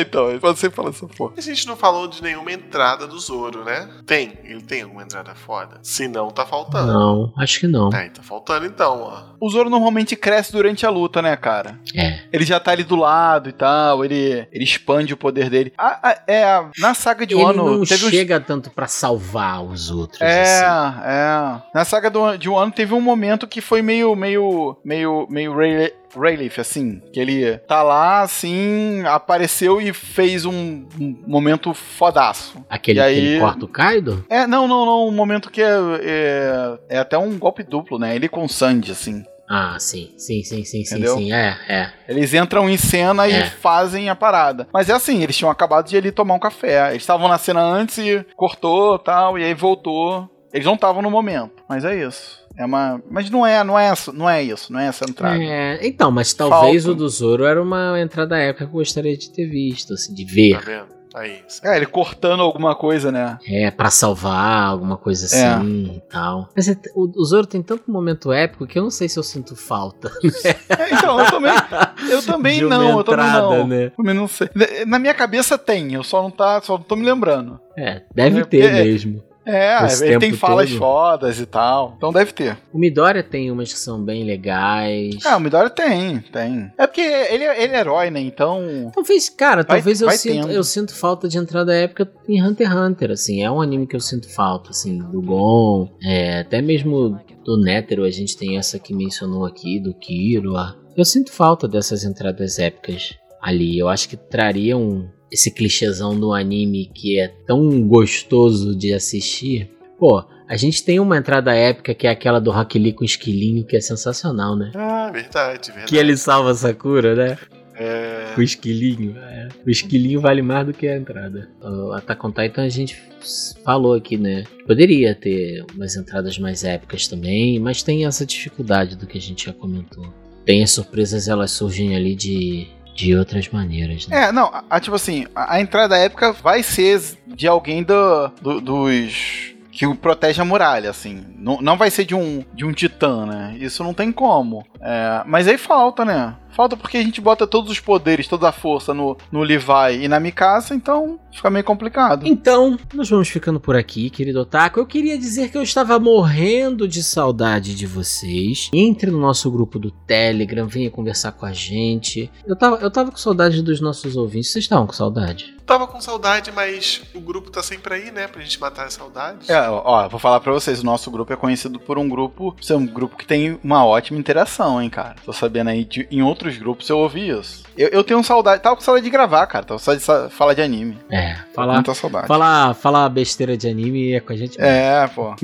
então, a gente sempre fala dessa porra. A gente não falou de nenhuma entrada do Zoro, né? Tem, ele tem alguma entrada foda? Se não, tá faltando. Não, acho que não. Aí, tá faltando então, ó. O Zoro normalmente cresce durante a luta, né, cara? É. Ele já tá ali do lado e tal, ele, ele expande o poder dele. A- a- é, a- na saga de Ele Wano, não teve uns chega tanto pra salvar os outros. É, assim. é. Na saga do, de Wano teve um momento que foi meio, meio, meio, meio Ray- Rayleigh, assim. Que ele tá lá, assim, apareceu e fez um, um momento fodaço. Aquele E que aí- ele corta o Kaido? É, não, não, não. Um momento que é, é, é até um golpe duplo, né? Ele com o Sandy, assim. Ah, sim, sim, sim, sim, sim, Entendeu? sim. É, é. Eles entram em cena É. e fazem a parada. Mas é assim, eles tinham acabado de ali tomar um café. Eles estavam na cena antes e cortou tal, e aí voltou. Eles não estavam no momento. Mas é isso. É uma. Mas não é, não é, isso- não é isso, não é essa entrada. É, então, mas talvez Falta. o do Zoro era uma entrada época que eu gostaria de ter visto, assim, de ver. Tá vendo? Aí. É, ele cortando alguma coisa, né? É, pra salvar, alguma coisa É. assim e tal. Mas é- o, o Zoro tem tanto momento épico que eu não sei se eu sinto falta. É, então, eu também. Eu também de não, eu também entrada, não. né? Também não sei. Na minha cabeça tem, eu só não tá, só não tô me lembrando. É, deve É, ter mesmo. É, Esse ele tem falas todo. fodas e tal. Então deve ter. O Midoriya tem umas que são bem legais. Ah, o Midori tem, tem. É porque ele, é- ele é herói, né? Então. Talvez, cara, Vai- talvez eu, sinto, eu sinto falta de entrada épica em Hunter x Hunter, assim, é um anime que eu sinto falta, assim, do Gon, é, até mesmo do Nétero, a gente tem essa que mencionou aqui, do Killua. Eu sinto falta dessas entradas épicas ali, eu acho que trariam esse clichêzão do anime que é tão gostoso de assistir. Pô, a gente tem uma entrada épica que é aquela do Rock Lee com esquilinho, que é sensacional, né? Ah, verdade, verdade. Que ele salva Sakura, né? É... O esquilinho, é. O esquilinho vale mais do que a entrada. O Attack on Titan a gente falou aqui, né? Poderia ter umas entradas mais épicas também, mas tem essa dificuldade do que a gente já comentou. Tem as surpresas, elas surgem ali de, de outras maneiras, né? É, não, a, tipo assim, a, a entrada épica vai ser de alguém do, do- dos. Que o protege a muralha, assim. Não, não vai ser de um, de um titã, né? Isso não tem como. É, mas aí falta, né? Falta porque a gente bota todos os poderes, toda a força no, no Levi e na Mikasa, então fica meio complicado. Então, nós vamos ficando por aqui, querido Otaku. Eu queria dizer que eu estava morrendo de saudade de vocês. Entre no nosso grupo do Telegram, venha conversar com a gente. Eu tava, eu tava com saudade dos nossos ouvintes. Vocês estavam com saudade? Tava com saudade, mas o grupo tá sempre aí, né? Pra gente matar as saudades. É, ó, vou falar pra vocês, o nosso grupo é conhecido por um grupo, ser um grupo que tem uma ótima interação, hein, cara. Tô sabendo aí, de, em outros grupos eu ouvi isso. Eu, eu tenho saudade, tava com saudade de gravar, cara, tava com saudade de falar de anime. É, falar, Muita saudade. falar, falar besteira de anime é com a gente. mesmo. É, pô.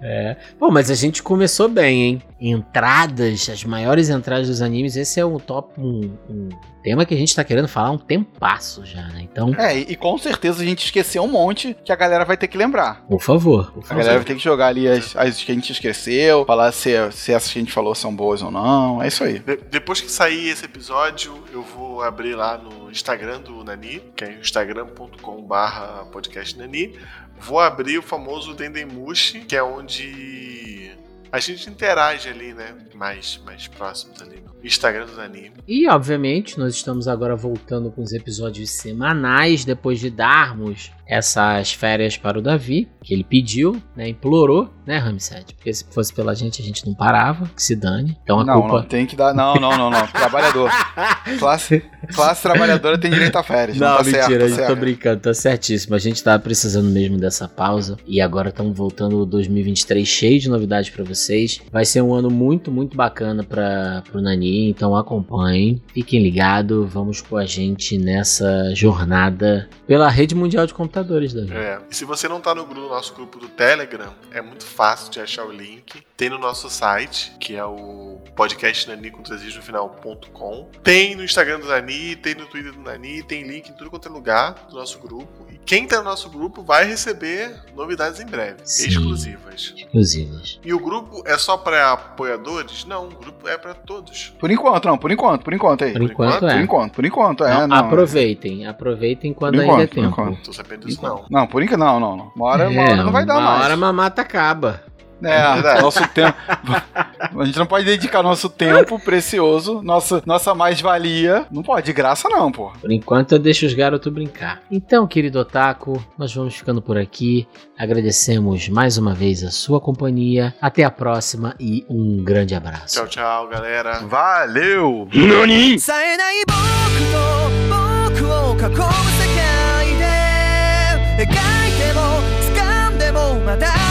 É. Bom, mas a gente começou bem, hein? Entradas, as maiores entradas dos animes. Esse é um top, um, um tema que a gente tá querendo falar há um tempasso já, né? Então, É, e, e com certeza a gente esqueceu um monte que a galera vai ter que lembrar. por favor, por A favor. galera vai ter que jogar ali as, as que a gente esqueceu, falar se, se essas que a gente falou são boas ou não. É isso aí. De- depois que sair esse episódio, eu vou abrir lá no Instagram do Nani, que é instagram.com/barra podcast Nani. Vou abrir o famoso Dendemushi, que é onde a gente interage ali, né? Mais, mais próximos ali no Instagram do Nani. E, obviamente, nós estamos agora voltando com os episódios semanais, depois de darmos essas férias para o Davi, que ele pediu, né? Implorou, né, Ramsed? Porque se fosse pela gente, a gente não parava, que se dane. Então a não, culpa. não, tem que dar. Não, não, não, não. Trabalhador. Classe, classe trabalhadora tem direito a férias. Não, Não, tá mentira, certo, a tá gente tá certo. brincando, tá certíssimo. A gente tá precisando mesmo dessa pausa. E agora estamos voltando 2023 cheio de novidades pra vocês. Vai ser um ano muito, muito bacana para o Nani, então acompanhem, fiquem ligados, vamos com a gente nessa jornada pela rede mundial de computadores, Davi. É. E se você não tá no grupo, nosso grupo do Telegram, é muito fácil de achar o link. Tem no nosso site, que é o podcastnani com no final.com. Tem no Instagram do Nani, tem no Twitter do Nani, tem link em tudo quanto é lugar do nosso grupo. Quem tá no nosso grupo vai receber novidades em breve, Sim. exclusivas. Exclusivas. E o grupo é só para apoiadores? Não, o grupo é para todos. Por enquanto, não, por enquanto, por enquanto aí. Por enquanto, Por é. enquanto, por enquanto, é. Não, não, aproveitem, aproveitem quando Por ainda é enquanto, por tempo. Não enquanto. tô sabendo disso, não. Não, por enquanto não, não, não. Uma hora, uma É, hora não vai dar uma mais. hora a mamata acaba. É, é nosso tempo. A gente não pode dedicar nosso tempo precioso, nossa, nossa mais-valia. Não pode, de graça não, pô. Por enquanto eu deixo os garotos brincar. Então, querido Otaku, nós vamos ficando por aqui. Agradecemos mais uma vez a sua companhia. Até a próxima e um grande abraço. Tchau, tchau, galera. Valeu! Nani! また